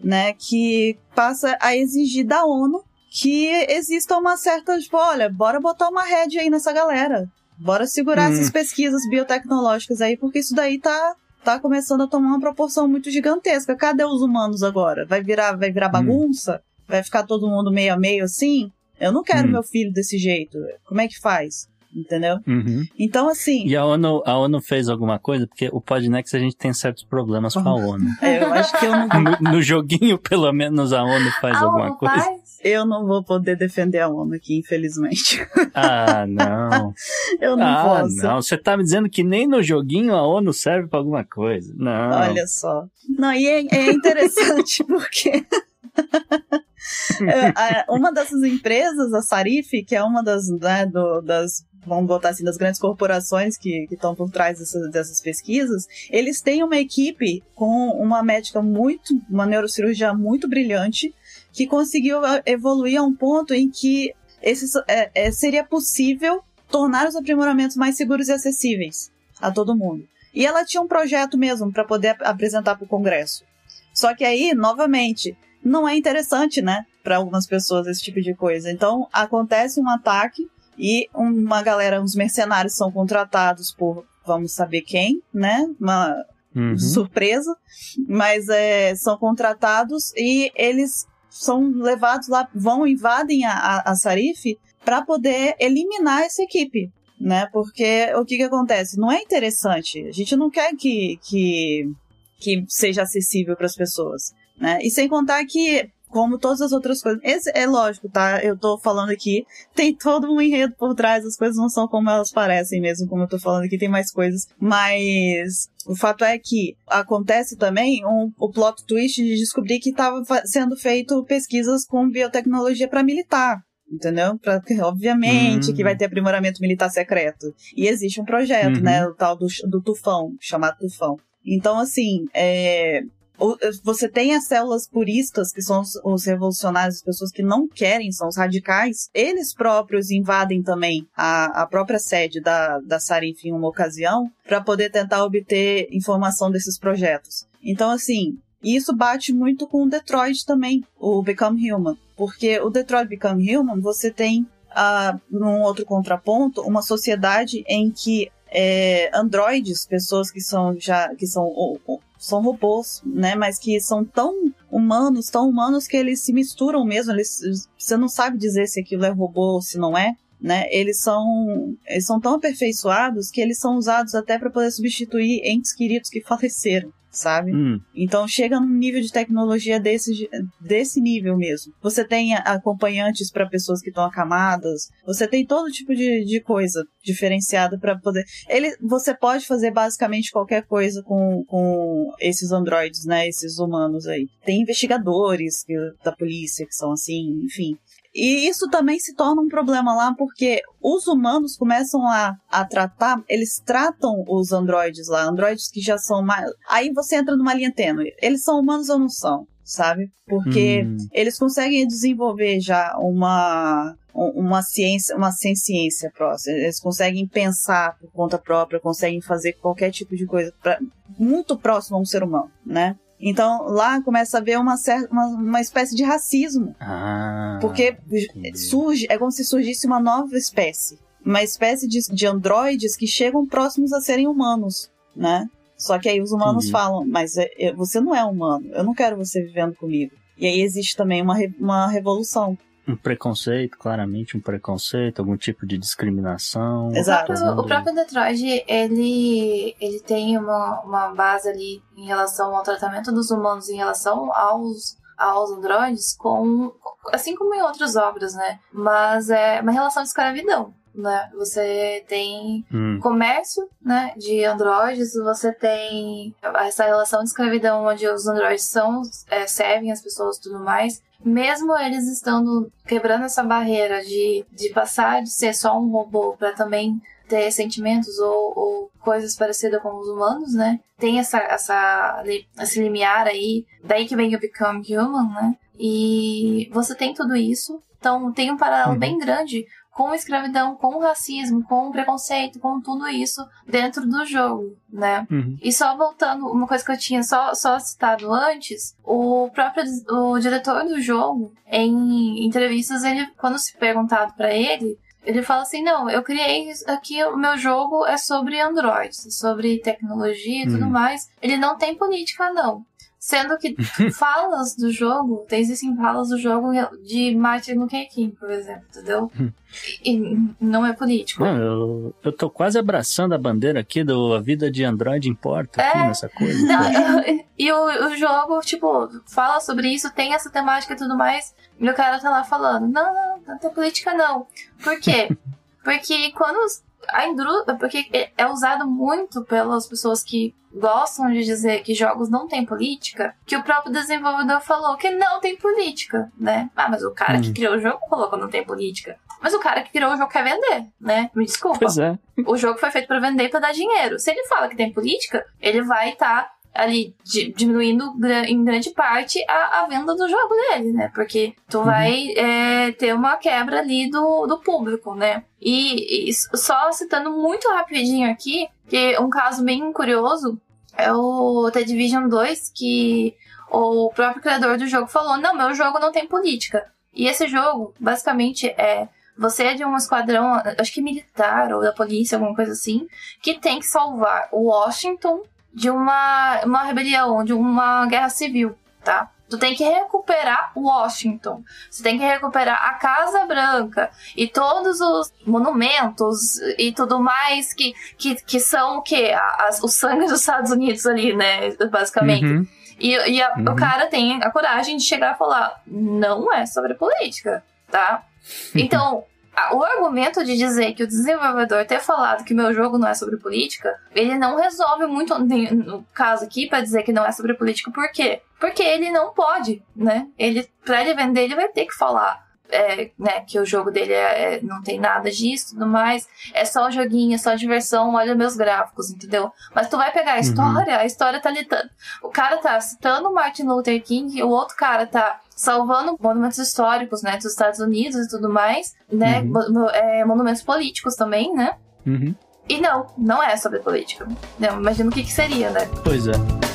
né, que passa a exigir da ONU que exista uma certa, tipo, olha, bora botar uma rede aí nessa galera. Bora segurar hum. essas pesquisas biotecnológicas aí, porque isso daí tá, tá começando a tomar uma proporção muito gigantesca. Cadê os humanos agora? Vai virar, vai virar hum. bagunça? Hum. Vai ficar todo mundo meio a meio assim? Eu não quero hum. meu filho desse jeito. Como é que faz? Entendeu? Uhum. Então, assim. E a ONU, a ONU fez alguma coisa? Porque o Podnext a gente tem certos problemas com a ONU. É, eu acho que eu não. no, no, joguinho, pelo menos, a ONU faz a alguma ONU coisa. Faz? Eu não vou poder defender a ONU aqui, infelizmente. Ah, não. eu não ah, posso. Não, você tá me dizendo que nem no joguinho a ONU serve para alguma coisa. Não. Olha só. Não, e é, é interessante porque. É, uma dessas empresas, a Sarif, que é uma das, né, do, das vamos botar assim, das grandes corporações que estão por trás dessas, dessas, pesquisas, eles têm uma equipe com uma médica muito, uma neurocirurgia muito brilhante, que conseguiu evoluir a um ponto em que esses, é, é, seria possível tornar os aprimoramentos mais seguros e acessíveis a todo mundo. E ela tinha um projeto mesmo para poder apresentar para o Congresso. Só que aí, novamente, não é interessante, né, para algumas pessoas esse tipo de coisa. Então, acontece um ataque e uma galera, uns mercenários são contratados por vamos saber quem, né? Uma uhum. surpresa, mas é, são contratados e eles são levados lá, vão invadem a, a, a Sarif para poder eliminar essa equipe, né? Porque o que, que acontece? Não é interessante. A gente não quer que, que, que seja acessível para as pessoas, né? E sem contar que como todas as outras coisas. Esse é lógico, tá? Eu tô falando aqui, tem todo um enredo por trás, as coisas não são como elas parecem mesmo, como eu tô falando aqui, tem mais coisas. Mas o fato é que acontece também um, o plot twist de descobrir que estava sendo feito pesquisas com biotecnologia para militar. Entendeu? Pra, obviamente que vai ter aprimoramento militar secreto. E existe um projeto, uhum. né? O tal do, do Tufão, chamado Tufão. Então, assim, é, você tem as células puristas, que são os, revolucionários, as pessoas que não querem, são os radicais. Eles próprios invadem também a, a própria sede da, da Sarif em uma ocasião para poder tentar obter informação desses projetos. Então, assim, isso bate muito com o Detroit também, o Become Human. Porque o Detroit Become Human, você tem, uh, num outro contraponto, uma sociedade em que é, androides, pessoas que são já que são são robôs, né? Mas que são tão humanos, tão humanos que eles se misturam mesmo. Eles, você não sabe dizer se aquilo é robô ou se não é. Né? Eles são eles são tão aperfeiçoados que eles são usados até para poder substituir entes queridos que faleceram sabe? Hum. Então chega num nível de tecnologia desse, desse nível mesmo. Você tem acompanhantes para pessoas que estão acamadas, você tem todo tipo de, de coisa diferenciada para poder. Ele, você pode fazer basicamente qualquer coisa com, com esses androides, né? Esses humanos aí. Tem investigadores da polícia que são assim, enfim. E isso também se torna um problema lá porque os humanos começam a, a tratar, eles tratam os androides lá, androides que já são mais. Aí você entra numa linha tênue. Eles são humanos ou não são? sabe? Porque Hum. eles conseguem desenvolver já uma uma ciência, uma ciência próxima. Eles conseguem pensar por conta própria, conseguem fazer qualquer tipo de coisa pra, muito próximo a um ser humano, né? Então lá começa a haver uma, certa, uma, uma espécie de racismo, Ah. porque entendi. surge, é como se surgisse uma nova espécie, uma espécie de, de androides que chegam próximos a serem humanos, né? Só que aí os humanos Entendi. falam, mas é- é- você não é humano, eu não quero você vivendo comigo. E aí existe também uma, uma revolução. Um preconceito, claramente um preconceito, algum tipo de discriminação. Exato. O próprio, o próprio Detroit, ele, ele tem uma, uma base ali em relação ao tratamento dos humanos em relação aos, aos androides, com, assim como em outras obras, né? Mas é uma relação de escravidão, né? Você tem Hum, comércio, né, de androides, você tem essa relação de escravidão onde os androides são, é, servem as pessoas e tudo mais. Mesmo eles estando quebrando essa barreira de, de passar de ser só um robô para também ter sentimentos ou, ou coisas parecidas com os humanos, né? Tem essa, essa, esse limiar aí, daí que vem o Become Human, né? E você tem tudo isso. Então tem um paralelo Uhum. bem grande com escravidão, com racismo, com preconceito, com tudo isso dentro do jogo, né? uhum. E só voltando, uma coisa que eu tinha só, só citado antes, o próprio o diretor do jogo, em entrevistas, ele, quando se perguntado pra ele, ele fala assim, não, eu criei aqui, o meu jogo é sobre androids, sobre tecnologia e tudo Hum. mais. Ele não tem política, não. Sendo que falas do jogo, existem falas do jogo de Martin Luther King, por exemplo, entendeu? E, e não é político. Não, eu, eu tô quase abraçando a bandeira aqui do A Vida de Android Importa aqui É. nessa coisa. Não, eu- e o, o jogo, tipo, fala sobre isso, tem essa temática e tudo mais, e o cara tá lá falando, não, não, não tem política não. Por quê? Porque quando a indústria, porque é usado muito pelas pessoas que gostam de dizer que jogos não têm política, que o próprio desenvolvedor falou que não tem política, né? Ah, mas o cara que Hum. criou o jogo falou que não tem política. Mas o cara que criou o jogo quer vender, né? Me desculpa Pois é. o jogo foi feito pra vender e pra dar dinheiro. Se ele fala que tem política, ele vai estar ali di- diminuindo em grande parte a, a venda do jogo dele, né? Porque tu vai é, ter uma quebra ali do, do público, né? E, e só citando muito rapidinho aqui, que um caso bem curioso é o The Division 2, que o próprio criador do jogo falou: não, meu jogo não tem política. E esse jogo, basicamente, é você é de um esquadrão, acho que militar ou da polícia, alguma coisa assim, que tem que salvar o Washington de uma, uma rebelião, de uma guerra civil, tá? Tu tem que recuperar Washington. Você tem que recuperar a Casa Branca e todos os monumentos e tudo mais que, que, que são o quê? As- o sangue dos Estados Unidos ali, né? Basicamente. Uhum. E, e a- Uhum. o cara tem a coragem de chegar e falar: não é sobre política, tá? Então, o argumento de dizer que o desenvolvedor ter falado que meu jogo não é sobre política, ele não resolve muito no caso aqui pra dizer que não é sobre política. Por quê? Porque ele não pode, né? Ele, pra ele vender, ele vai ter que falar. é, né, que o jogo dele é- é- não tem nada disso e tudo mais. É só um joguinho, é só diversão, olha meus gráficos, entendeu? Mas tu vai pegar a história, a história tá tá- o cara tá citando Martin Luther King, o outro cara tá salvando monumentos históricos, né, dos Estados Unidos e tudo mais, né, Uhum. é, monumentos políticos também, né? Uhum. E não, não é sobre política. Não, imagina o que que seria, né? Pois é.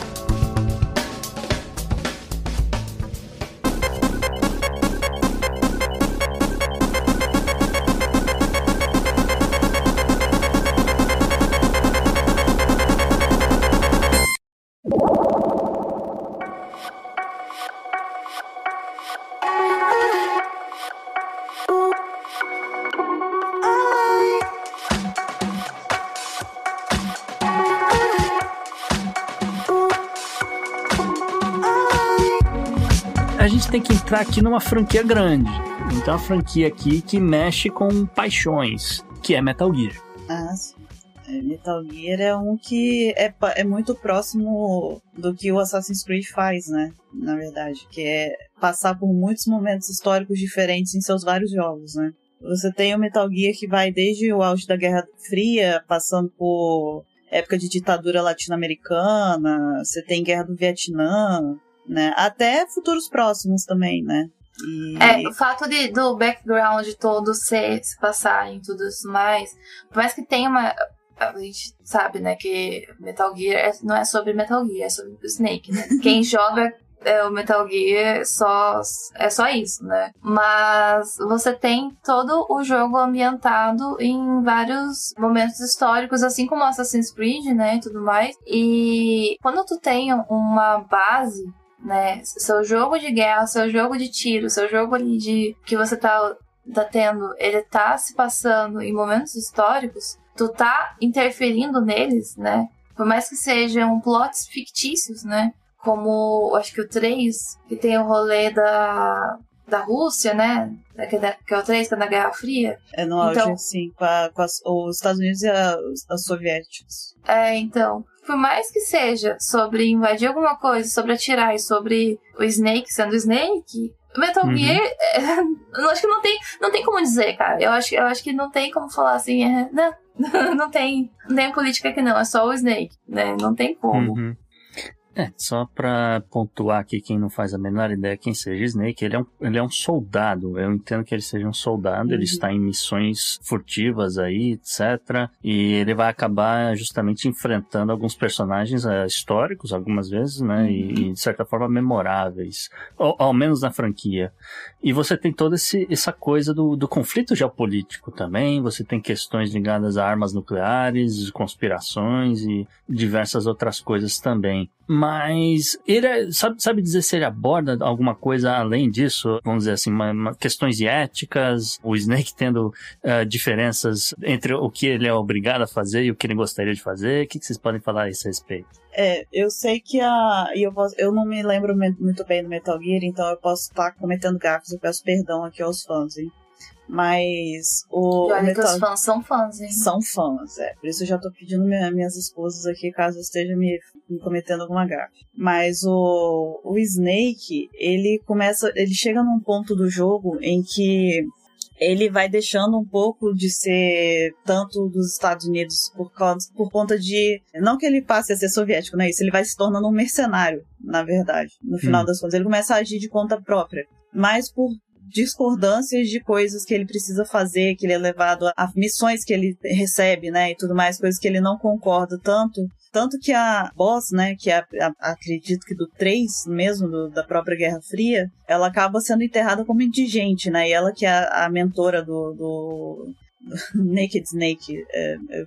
Entrar aqui numa franquia grande. Então, a franquia aqui que mexe com paixões, que é Metal Gear. Ah, sim. É, Metal Gear é um que é, é muito próximo do que o Assassin's Creed faz, né? Na verdade, que é passar por muitos momentos históricos diferentes em seus vários jogos, né? Você tem o Metal Gear que vai desde o auge da Guerra Fria, passando por época de ditadura latino-americana, você tem Guerra do Vietnã, né? Até futuros próximos também, né? E... É, o fato de, do background todo ser, se passar em tudo isso mais, por mais que tenha uma. A gente sabe, né, que Metal Gear é, não é sobre Metal Gear, é sobre o Snake, né? Quem joga é, o Metal Gear só, é só isso, né? Mas você tem todo o jogo ambientado em vários momentos históricos, assim como Assassin's Creed, né, e tudo mais. E quando tu tem uma base né? Seu jogo de guerra, seu jogo de tiro, seu jogo ali de que você tá, tá tendo, ele tá se passando em momentos históricos, tu tá interferindo neles, né? Por mais que sejam plots fictícios, né? Como acho que o 3, que tem o rolê da, da Rússia, né? Que é, que é o 3, que é da Guerra Fria. É no auge, então, sim, com, a, com as, os Estados Unidos e a, os soviéticos. É, então por mais que seja sobre invadir alguma coisa, sobre atirar e sobre o Snake sendo Snake, Metal uhum. Gear, é, eu acho que não tem, não tem como dizer, cara. Eu acho, eu acho que não tem como falar assim, é, não, não tem, não tem política aqui não, é só o Snake, né? Não tem como. Uhum. É, só pra pontuar aqui quem não faz a menor ideia quem seja Snake, ele é um, ele é um soldado. Eu entendo que ele seja um soldado, uhum. ele está em missões furtivas aí, etc. E ele vai acabar justamente enfrentando alguns personagens uh, históricos, algumas vezes, né? Uhum. E, de certa forma memoráveis. Ou, ao menos na franquia. E você tem toda esse, essa coisa do, do conflito geopolítico também, você tem questões ligadas a armas nucleares, conspirações e diversas outras coisas também. Mas ele é, sabe, sabe dizer se ele aborda alguma coisa além disso? Vamos dizer assim, uma, uma questões éticas, o Snake tendo uh, diferenças entre o que ele é obrigado a fazer e o que ele gostaria de fazer. O que, que vocês podem falar a esse respeito? É, eu sei que a. Eu, posso, eu não me lembro muito bem do Metal Gear, então eu posso estar cometendo gafos. Eu peço perdão aqui aos fãs, hein? Mas o. E olha Metal... que os fãs são fãs, hein? São fãs, é. Por isso eu já tô pedindo minha, minhas esposas aqui, caso eu esteja me, me cometendo alguma gafe. Mas o, o Snake, ele começa. Ele chega num ponto do jogo em que ele vai deixando um pouco de ser tanto dos Estados Unidos por, causa, por conta de. Não que ele passe a ser soviético, não é isso? Ele vai se tornando um mercenário, na verdade. No final hum. das contas, ele começa a agir de conta própria. Mas por discordâncias de coisas que ele precisa fazer, que ele é levado a, missões que ele recebe, né, e tudo mais, coisas que ele não concorda tanto. Tanto que a boss, né, que é, a, acredito que do 3 mesmo, do, da própria Guerra Fria, ela acaba sendo enterrada como indigente, né, e ela que é a, a mentora do, do, do Naked Snake, é, é,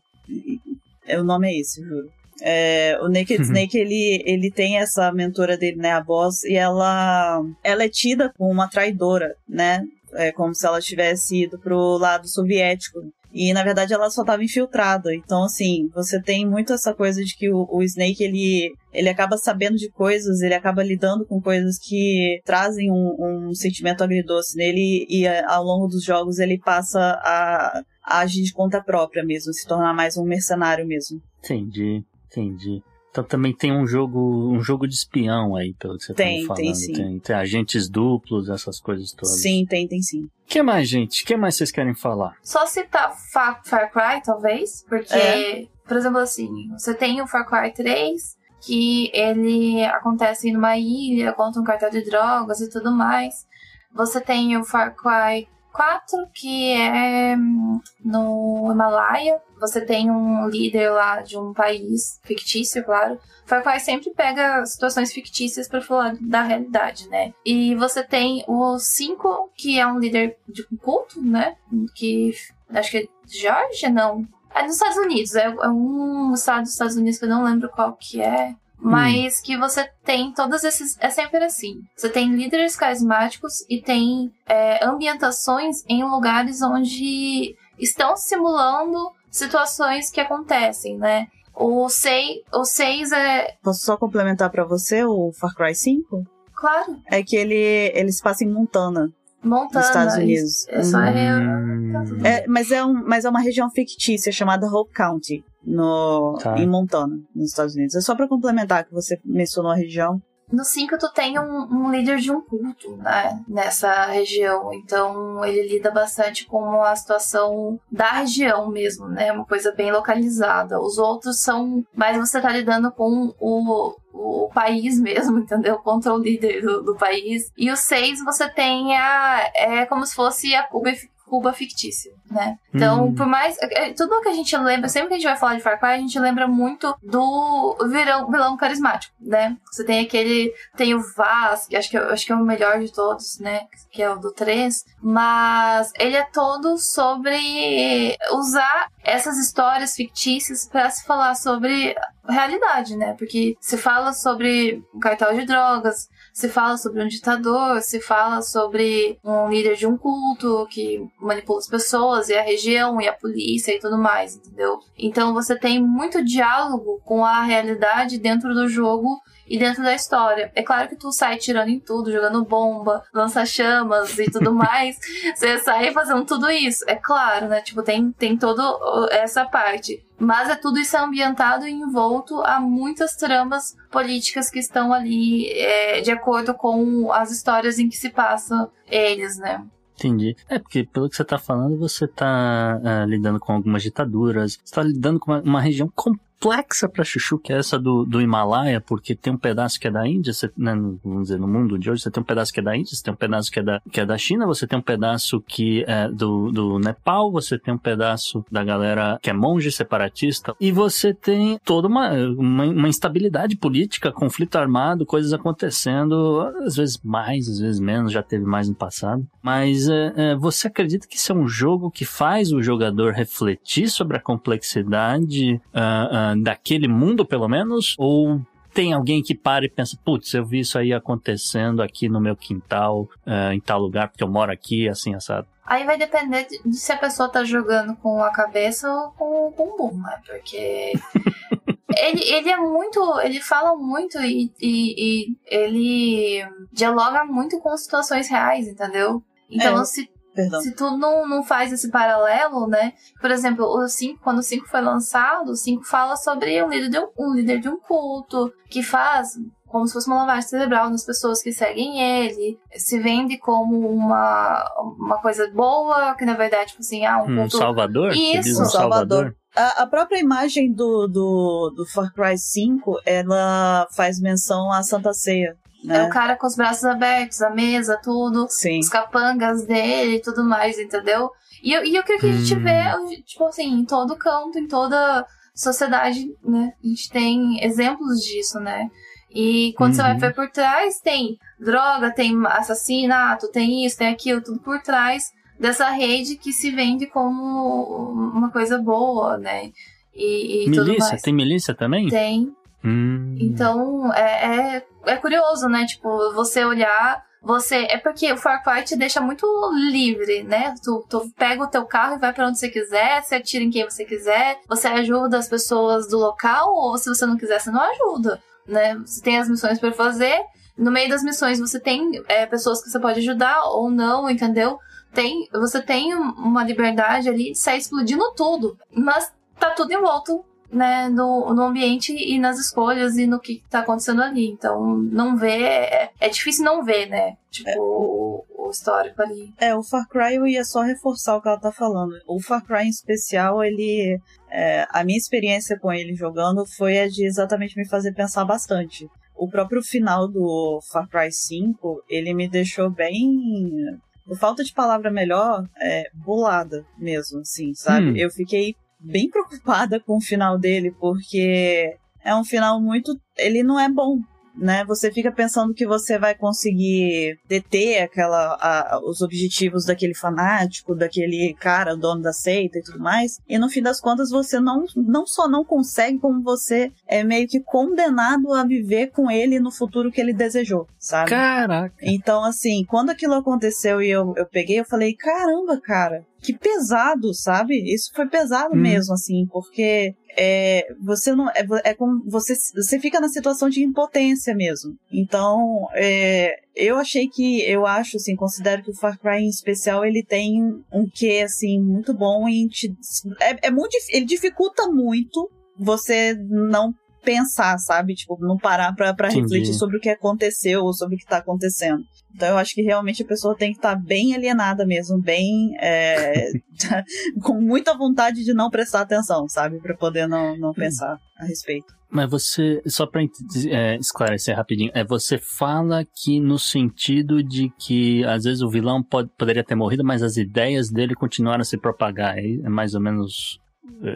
é, o nome é esse, juro. É, o Naked uhum. Snake, ele, ele tem essa mentora dele, né, a Boss, e ela, ela é tida como uma traidora, né? É como se ela tivesse ido pro lado soviético. E na verdade ela só estava infiltrada. Então, assim, você tem muito essa coisa de que o, o, Snake ele, ele acaba sabendo de coisas, ele acaba lidando com coisas que trazem um, um sentimento agridoce nele. E ao longo dos jogos ele passa a, a agir de conta própria mesmo, se tornar mais um mercenário mesmo. Entendi. Entendi. Então também tem um jogo, um jogo de espião aí, pelo que você tem, tá me falando. Tem, sim. Tem, tem, agentes duplos, essas coisas todas. Sim, tem, tem sim. O que mais, gente? O que mais vocês querem falar? Só citar Far, Far Cry, talvez, porque, é. por exemplo, assim, você tem o Far Cry 3, que ele acontece numa ilha contra um cartel de drogas e tudo mais. Você tem o Far Cry 4, que é hum, no Himalaia. Você tem um líder lá de um país fictício, claro. Cry sempre pega situações fictícias para falar da realidade, né? E você tem o 5, que é um líder de um culto, né? Que acho que é Georgia, não. É dos Estados Unidos, é, é um estado dos Estados Unidos que eu não lembro qual que é. Mas hum. que você tem todos esses. É sempre assim. Você tem líderes carismáticos e tem é, ambientações em lugares onde estão simulando situações que acontecem, né? O 6, o 6 é. Posso só complementar para você o Far Cry 5? Claro. É que ele, ele se passa em Montana. Montana. Nos Estados Unidos. É só hum. é, mas, é um, mas é uma região fictícia chamada Hope County no, tá. em Montana, nos Estados Unidos. É só para complementar que você mencionou a região. No 5 tu tem um, um, líder de um culto, né? Nessa região. Então ele lida bastante com a situação da região mesmo, né? Uma coisa bem localizada. Os outros são. Mas você tá lidando com o, o país mesmo, entendeu? Contra o líder do, do país. E o 6 você tem a. É como se fosse a Cuba Cuba fictícia, né? Então, hum. por mais. É, tudo que a gente lembra, sempre que a gente vai falar de Far Cry, a gente lembra muito do vilão, vilão carismático, né? Você tem aquele. Tem o Vaz, que acho que, acho que é o melhor de todos, né? Que é o do 3. Mas ele é todo sobre usar essas histórias fictícias para se falar sobre realidade, né? Porque se fala sobre cartel de drogas, se fala sobre um ditador, se fala sobre um líder de um culto que manipula as pessoas e a região e a polícia e tudo mais, entendeu? Então você tem muito diálogo com a realidade dentro do jogo e dentro da história. É claro que tu sai tirando em tudo, jogando bomba, lança chamas e tudo mais. Você sai fazendo tudo isso. É claro, né? Tipo, tem, tem toda essa parte. Mas é tudo isso ambientado e envolto a muitas tramas políticas que estão ali é, de acordo com as histórias em que se passam eles, né? Entendi. É, porque pelo que você está falando, você está uh, é, lidando com algumas ditaduras, está lidando com uma, uma região complexa para Chuchu, que é essa do, do Himalaia, porque tem um pedaço que é da Índia, você, né, vamos dizer, no mundo de hoje, você tem um pedaço que é da Índia, você tem um pedaço que é da, que é da China, você tem um pedaço que é do, do Nepal, você tem um pedaço da galera que é monge separatista, e você tem toda uma, uma, uma instabilidade política, conflito armado, coisas acontecendo, às vezes mais, às vezes menos, já teve mais no passado. Mas é, é, você acredita que isso é um jogo que faz o jogador refletir sobre a complexidade uh, uh, daquele mundo, pelo menos? Ou tem alguém que para e pensa, putz, eu vi isso aí acontecendo aqui no meu quintal, uh, em tal lugar, porque eu moro aqui, assim, assado. Aí vai depender de, se a pessoa tá jogando com a cabeça ou com o bumbum, né? Porque ele, ele é muito. Ele fala muito e, e, e, ele dialoga muito com situações reais, entendeu? Então, é. se Perdão. Se tu não, não faz esse paralelo, né? Por exemplo, o 5, quando o 5 foi lançado, o 5 fala sobre um líder, de um, um líder de um culto que faz como se fosse uma lavagem cerebral nas pessoas que seguem ele, se vende como uma, uma coisa boa, que na verdade, tipo assim, ah, um, um culto... Salvador? Isso, um Salvador. A, a, própria imagem do, do, do Far Cry 5, ela faz menção à Santa Ceia. Né? É o cara com os braços abertos, a mesa, tudo, Sim. os capangas dele e tudo mais, entendeu? E, e eu creio que a gente hum. vê, tipo assim, em todo canto, em toda sociedade, né? A gente tem exemplos disso, né? E quando uhum. você vai uhum. ver por trás, tem droga, tem assassinato, tem isso, tem aquilo, tudo por trás dessa rede que se vende como uma coisa boa, né? E, e milícia? Tem milícia também? Tem. Hum. Então, é, é, é, curioso, né? Tipo, você olhar. Você. É porque o Far Cry te deixa muito livre, né? Tu, tu pega o teu carro e vai para onde você quiser, você atira em quem você quiser, você ajuda as pessoas do local, ou se você não quiser, você não ajuda, né? Você tem as missões para fazer. No meio das missões você tem é, pessoas que você pode ajudar ou não, entendeu? Tem, você tem uma liberdade ali de sair explodindo tudo. Mas tá tudo envolto né, no, no ambiente e nas escolhas e no que tá acontecendo ali. Então, não ver, é, é difícil não ver, né? Tipo, é. o, o, histórico ali. É, o Far Cry eu ia só reforçar o que ela tá falando. O Far Cry em especial, ele. É, a minha experiência com ele jogando foi a de exatamente me fazer pensar bastante. O próprio final do Far Cry 5, ele me deixou bem por falta de palavra melhor, é, bolada mesmo, assim, sabe? Hum. Eu fiquei bem preocupada com o final dele, porque é um final muito. Ele não é bom, né? Você fica pensando que você vai conseguir deter aquela, a, os objetivos daquele fanático, daquele cara, dono da seita e tudo mais. E no fim das contas, você não, não só não consegue, como você é meio que condenado a viver com ele no futuro que ele desejou, sabe? Caraca! Então, assim, quando aquilo aconteceu e eu, eu peguei, eu falei: caramba, cara, que pesado, sabe? Isso foi pesado hum. mesmo, assim, porque é, você não é, é como você você fica na situação de impotência mesmo. Então, é, eu achei que eu acho assim, considero que o Far Cry em especial ele tem um quê assim muito bom te, é, é muito ele dificulta muito você não pensar, sabe? Tipo, não parar pra, pra Entendi. refletir sobre o que aconteceu ou sobre o que tá acontecendo. Então eu acho que realmente a pessoa tem que estar bem alienada mesmo, bem. é, com muita vontade de não prestar atenção, sabe? Pra poder não, não pensar a respeito. Mas você, só pra ent- é, esclarecer rapidinho, é você fala que no sentido de que às vezes o vilão pode, poderia ter morrido, mas as ideias dele continuaram a se propagar. É é mais ou menos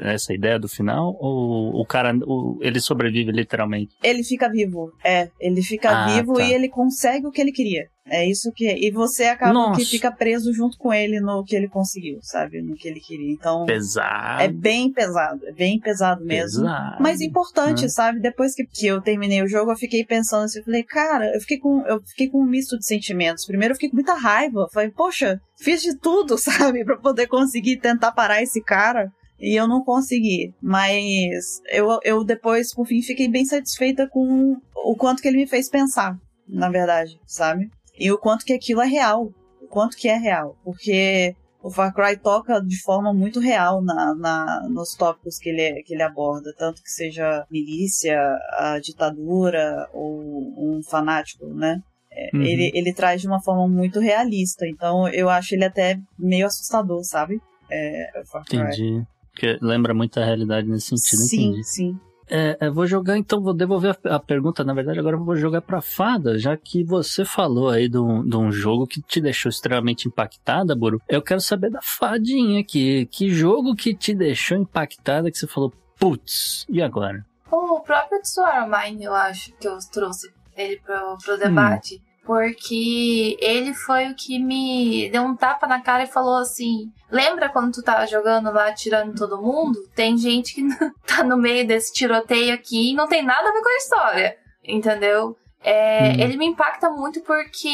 essa a ideia do final? Ou o cara, o- ele sobrevive literalmente? Ele fica vivo, é. Ele fica Ah, vivo tá. e ele consegue o que ele queria. É isso que. E você acaba Nossa. que fica preso junto com ele no que ele conseguiu, sabe? No que ele queria. Então. Pesado. É bem pesado, é bem pesado mesmo. Pesado. Mas importante, né? sabe? Depois que, que eu terminei o jogo, eu fiquei pensando assim, eu falei, cara, eu fiquei com eu fiquei com um misto de sentimentos. Primeiro eu fiquei com muita raiva. Falei, poxa, fiz de tudo, sabe, Pra poder conseguir tentar parar esse cara. E eu não consegui. Mas eu, eu depois, por fim, fiquei bem satisfeita com o quanto que ele me fez pensar, na verdade, sabe? E o quanto que aquilo é real. O quanto que é real. Porque o Far Cry toca de forma muito real na, na- nos tópicos que ele, que ele aborda, tanto que seja milícia, a ditadura ou um fanático, né? É, Uhum. Ele, ele traz de uma forma muito realista, então eu acho ele até meio assustador, sabe? É, Far Cry. Entendi. Porque lembra muito a realidade nesse sentido, Sim, entendi. sim. É, eu vou jogar, então, vou devolver a, a pergunta. Na verdade, agora eu vou jogar pra Fada, já que você falou aí de um, de um jogo que te deixou extremamente impactada, Buru. Eu quero saber da Fadinha aqui. Que jogo que te deixou impactada que você falou, putz, e agora? O próprio Tsuara Mine, eu acho que eu trouxe ele pro, pro debate. Porque ele foi o que me deu um tapa na cara e falou assim: Lembra quando tu tava jogando lá, tirando todo mundo? Tem gente que tá no meio desse tiroteio aqui e não tem nada a ver com a história. Entendeu? É, Uhum. Ele me impacta muito porque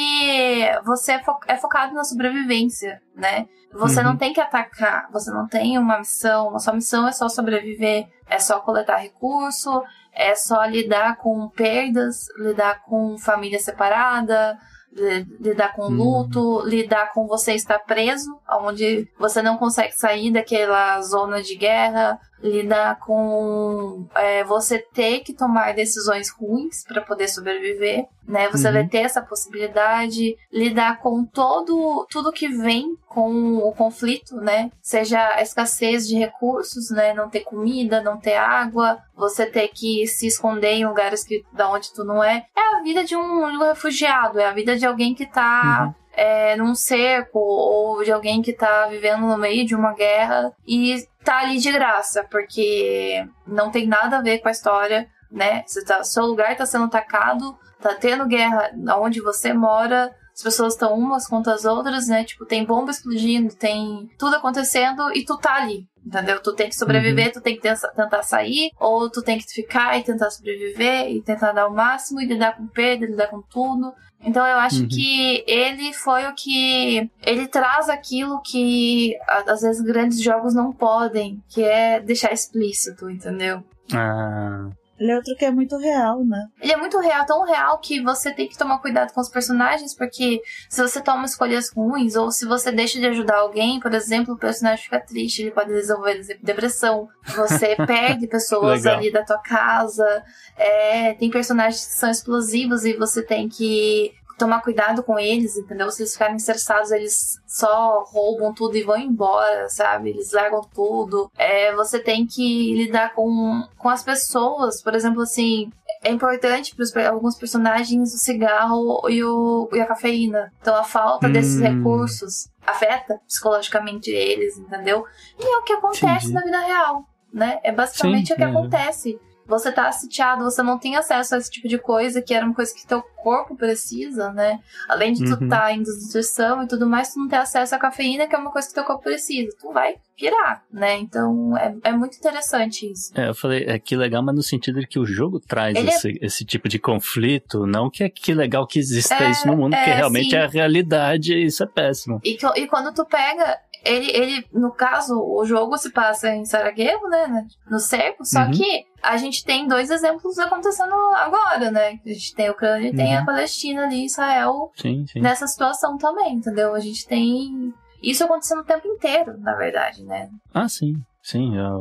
você é, fo- é focado na sobrevivência, né? Você Uhum. não tem que atacar, você não tem uma missão, a sua missão é só sobreviver, é só coletar recurso, é só lidar com perdas, lidar com família separada, li- lidar com Uhum. luto, lidar com você estar preso, onde você não consegue sair daquela zona de guerra, lidar com é, você ter que tomar decisões ruins para poder sobreviver, né? Você Uhum. vai ter essa possibilidade, lidar com todo tudo que vem com o conflito, né? Seja a escassez de recursos, né? Não ter comida, não ter água, você ter que se esconder em lugares que da onde tu não é. É a vida de um, de um refugiado, é a vida de alguém que tá Uhum. é, num cerco ou de alguém que tá vivendo no meio de uma guerra e tá ali de graça, porque não tem nada a ver com a história, né? Você tá, seu lugar tá sendo atacado, tá tendo guerra onde você mora, as pessoas estão umas contra as outras, né? Tipo, tem bomba explodindo, tem tudo acontecendo e tu tá ali. Entendeu? Tu tem que sobreviver, tu tem que tentar sair, ou tu tem que ficar e tentar sobreviver e tentar dar o máximo e lidar com perda, lidar com tudo. Então eu acho Uhum. que ele foi o que. Ele traz aquilo que às vezes grandes jogos não podem, que é deixar explícito, entendeu? Ah, Ele é outro que é muito real, né? Ele é muito real, tão real que você tem que tomar cuidado com os personagens, porque se você toma escolhas ruins, ou se você deixa de ajudar alguém, por exemplo, o personagem fica triste, ele pode desenvolver depressão. Você perde pessoas ali da tua casa. É, tem personagens que são explosivos e você tem que tomar cuidado com eles, entendeu? Se eles ficarem estressados, eles só roubam tudo e vão embora, sabe? Eles largam tudo. É, você tem que lidar com, com as pessoas, por exemplo, assim, é importante para alguns personagens o cigarro e, o, e a cafeína. Então a falta desses Hum. recursos afeta psicologicamente eles, entendeu? E é o que acontece Entendi. na vida real, né? É basicamente Sim, o que é. acontece. Você tá sitiado, você não tem acesso a esse tipo de coisa, que era uma coisa que teu corpo precisa, né? Além de tu Uhum. tá em desnutrição e tudo mais, tu não tem acesso à cafeína, que é uma coisa que teu corpo precisa. Tu vai pirar, né? Então é, é muito interessante isso. é, eu falei, é que legal, mas no sentido de que o jogo traz é- esse, esse tipo de conflito, não que é que legal que exista É, isso no mundo, é, porque realmente sim. é a realidade e isso é péssimo. E, que- e quando tu pega. Ele, ele, no caso, o jogo se passa em Sarajevo, né? né, No cerco, só Uhum. que a gente tem dois exemplos acontecendo agora, né? A gente tem a Ucrânia e tem Uhum. a Palestina ali, Israel, Sim, sim. nessa situação também, entendeu? A gente tem isso acontecendo o tempo inteiro, na verdade, né? Ah, sim. Sim, a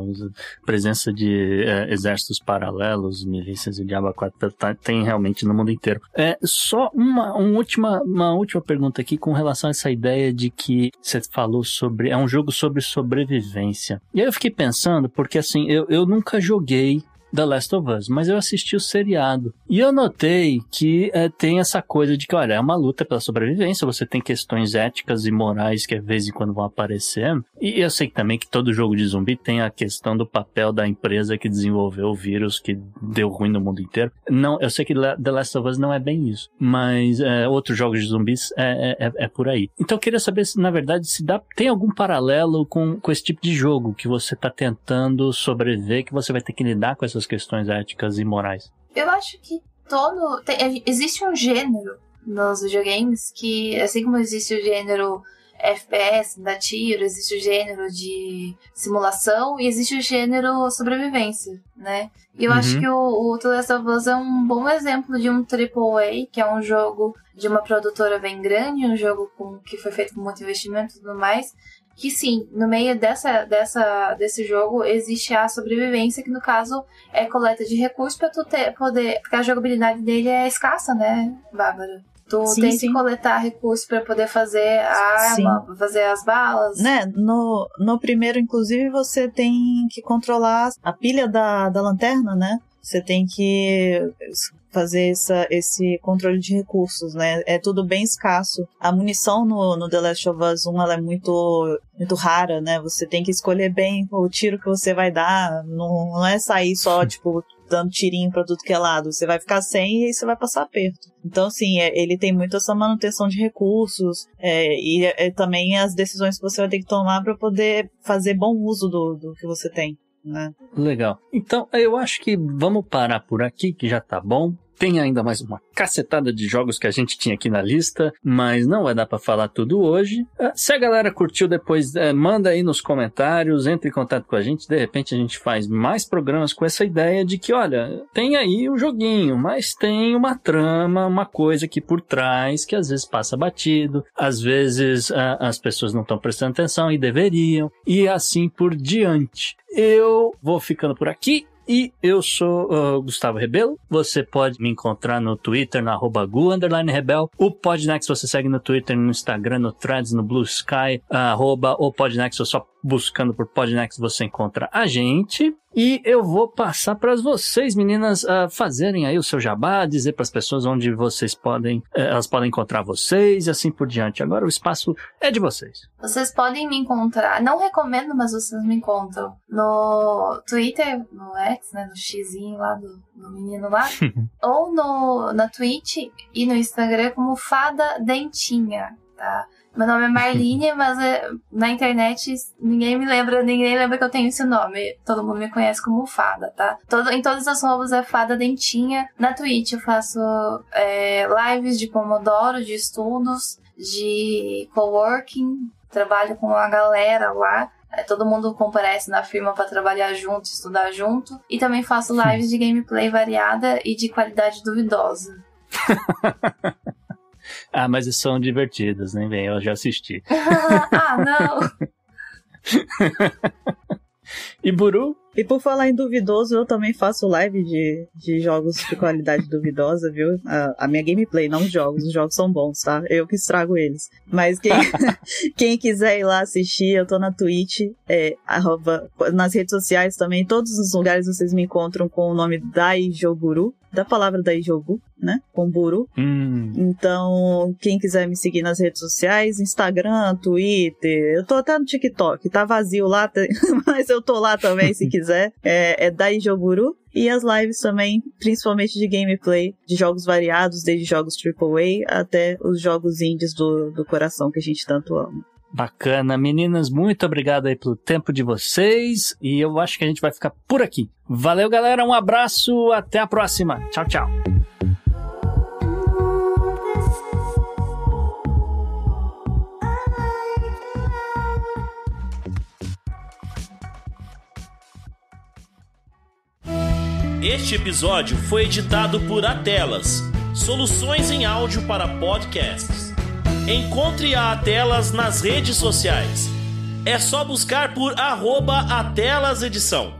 presença de é, exércitos paralelos, milícias e diabo 4 tá, tem realmente no mundo inteiro. É só uma, uma, última, uma última pergunta aqui com relação a essa ideia de que você falou sobre. É um jogo sobre sobrevivência. E aí eu fiquei pensando, porque assim, eu, eu nunca joguei The Last of Us, mas eu assisti o seriado. E eu notei que é, tem essa coisa de que, olha, é uma luta pela sobrevivência, você tem questões éticas e morais que às vezes quando vão aparecendo. E eu sei também que todo jogo de zumbi tem a questão do papel da empresa que desenvolveu o vírus que deu ruim no mundo inteiro. Não, eu sei que The Last of Us não é bem isso, mas é, outros jogos de zumbis é, é, é, é por aí. Então eu queria saber se, na verdade, se dá, tem algum paralelo com, com esse tipo de jogo que você está tentando sobreviver, que você vai ter que lidar com essas essas questões éticas e morais? Eu acho que todo. Tem, existe um gênero nos videogames que, assim como existe o gênero FPS, da tiro, existe o gênero de simulação e existe o gênero sobrevivência, né? E eu uhum. acho que o, o The Last of Us é um bom exemplo de um AAA, que é um jogo de uma produtora bem grande, um jogo com, que foi feito com muito investimento e tudo mais, que sim, no meio dessa, dessa, desse jogo existe a sobrevivência, que no caso é coleta de recursos para tu ter, poder. Porque a jogabilidade dele é escassa, né, Bárbara? Tu sim, tem sim. que coletar recursos para poder fazer a arma, sim. fazer as balas. Né, no, no primeiro, inclusive, você tem que controlar a pilha da, da lanterna, né? Você tem que fazer essa, esse controle de recursos, né? É tudo bem escasso. A munição no, no The Last of Us 1 ela é muito, muito rara, né? Você tem que escolher bem o tiro que você vai dar. Não, não é sair só, tipo, dando tirinho pra tudo que é lado. Você vai ficar sem e aí você vai passar aperto. Então, assim, é, ele tem muito essa manutenção de recursos é, e é, também as decisões que você vai ter que tomar para poder fazer bom uso do, do que você tem. Né? Legal. Então, eu acho que vamos parar por aqui, que já tá bom. Tem ainda mais uma cacetada de jogos que a gente tinha aqui na lista, mas não vai dar para falar tudo hoje. Ah, se a galera curtiu depois, é, manda aí nos comentários, entre em contato com a gente. De repente a gente faz mais programas com essa ideia de que, olha, tem aí um joguinho, mas tem uma trama, uma coisa aqui por trás que às vezes passa batido, às vezes ah, as pessoas não estão prestando atenção e deveriam, e assim por diante. Eu vou ficando por aqui. E eu sou uh, Gustavo Rebelo. Você pode me encontrar no Twitter, no arroba Gu, Rebel. O Podnext você segue no Twitter, no Instagram, no Threads, no Blue Sky, uh, arroba o Podnext, ou só buscando por Podnext você encontra a gente. E eu vou passar para vocês, meninas, uh, fazerem aí o seu jabá, dizer para as pessoas onde vocês podem, uh, elas podem encontrar vocês e assim por diante. Agora o espaço é de vocês. Vocês podem me encontrar, não recomendo, mas vocês me encontram no Twitter, no X, né, no xizinho lá do, do menino lá, ou no, na Twitch e no Instagram como Fada Dentinha, tá? Meu nome é Marlene, mas é, na internet ninguém me lembra, ninguém lembra que eu tenho esse nome. Todo mundo me conhece como Fada, tá? Todo, em todas as roupas é Fada Dentinha. Na Twitch eu faço é, lives de Pomodoro, de estudos, de coworking. Trabalho com a galera lá. É, todo mundo comparece na firma para trabalhar junto, estudar junto. E também faço lives de gameplay variada e de qualidade duvidosa. Ah, mas são divertidas, nem vem, eu já assisti. ah, não! e Buru? E por falar em duvidoso, eu também faço live de, de jogos de qualidade duvidosa, viu? A, a, minha gameplay, não os jogos. Os jogos são bons, tá? Eu que estrago eles. Mas quem, quem quiser ir lá assistir, eu tô na Twitch, é, arroba, nas redes sociais também. Todos os lugares vocês me encontram com o nome Daijoguru da palavra da Ijogu, né? Com Buru. Hum. Então, quem quiser me seguir nas redes sociais, Instagram, Twitter, eu tô até no TikTok, tá vazio lá, mas eu tô lá também se quiser. É, é da Ijoguru. E as lives também, principalmente de gameplay, de jogos variados, desde jogos AAA até os jogos indies do, do coração que a gente tanto ama. Bacana, meninas, muito obrigado aí pelo tempo de vocês e eu acho que a gente vai ficar por aqui. Valeu, galera, um abraço, até a próxima. Tchau, tchau. Este episódio foi editado por Atelas, soluções em áudio para podcasts. Encontre a Atelas nas redes sociais é só buscar por arroba Atelas Edição.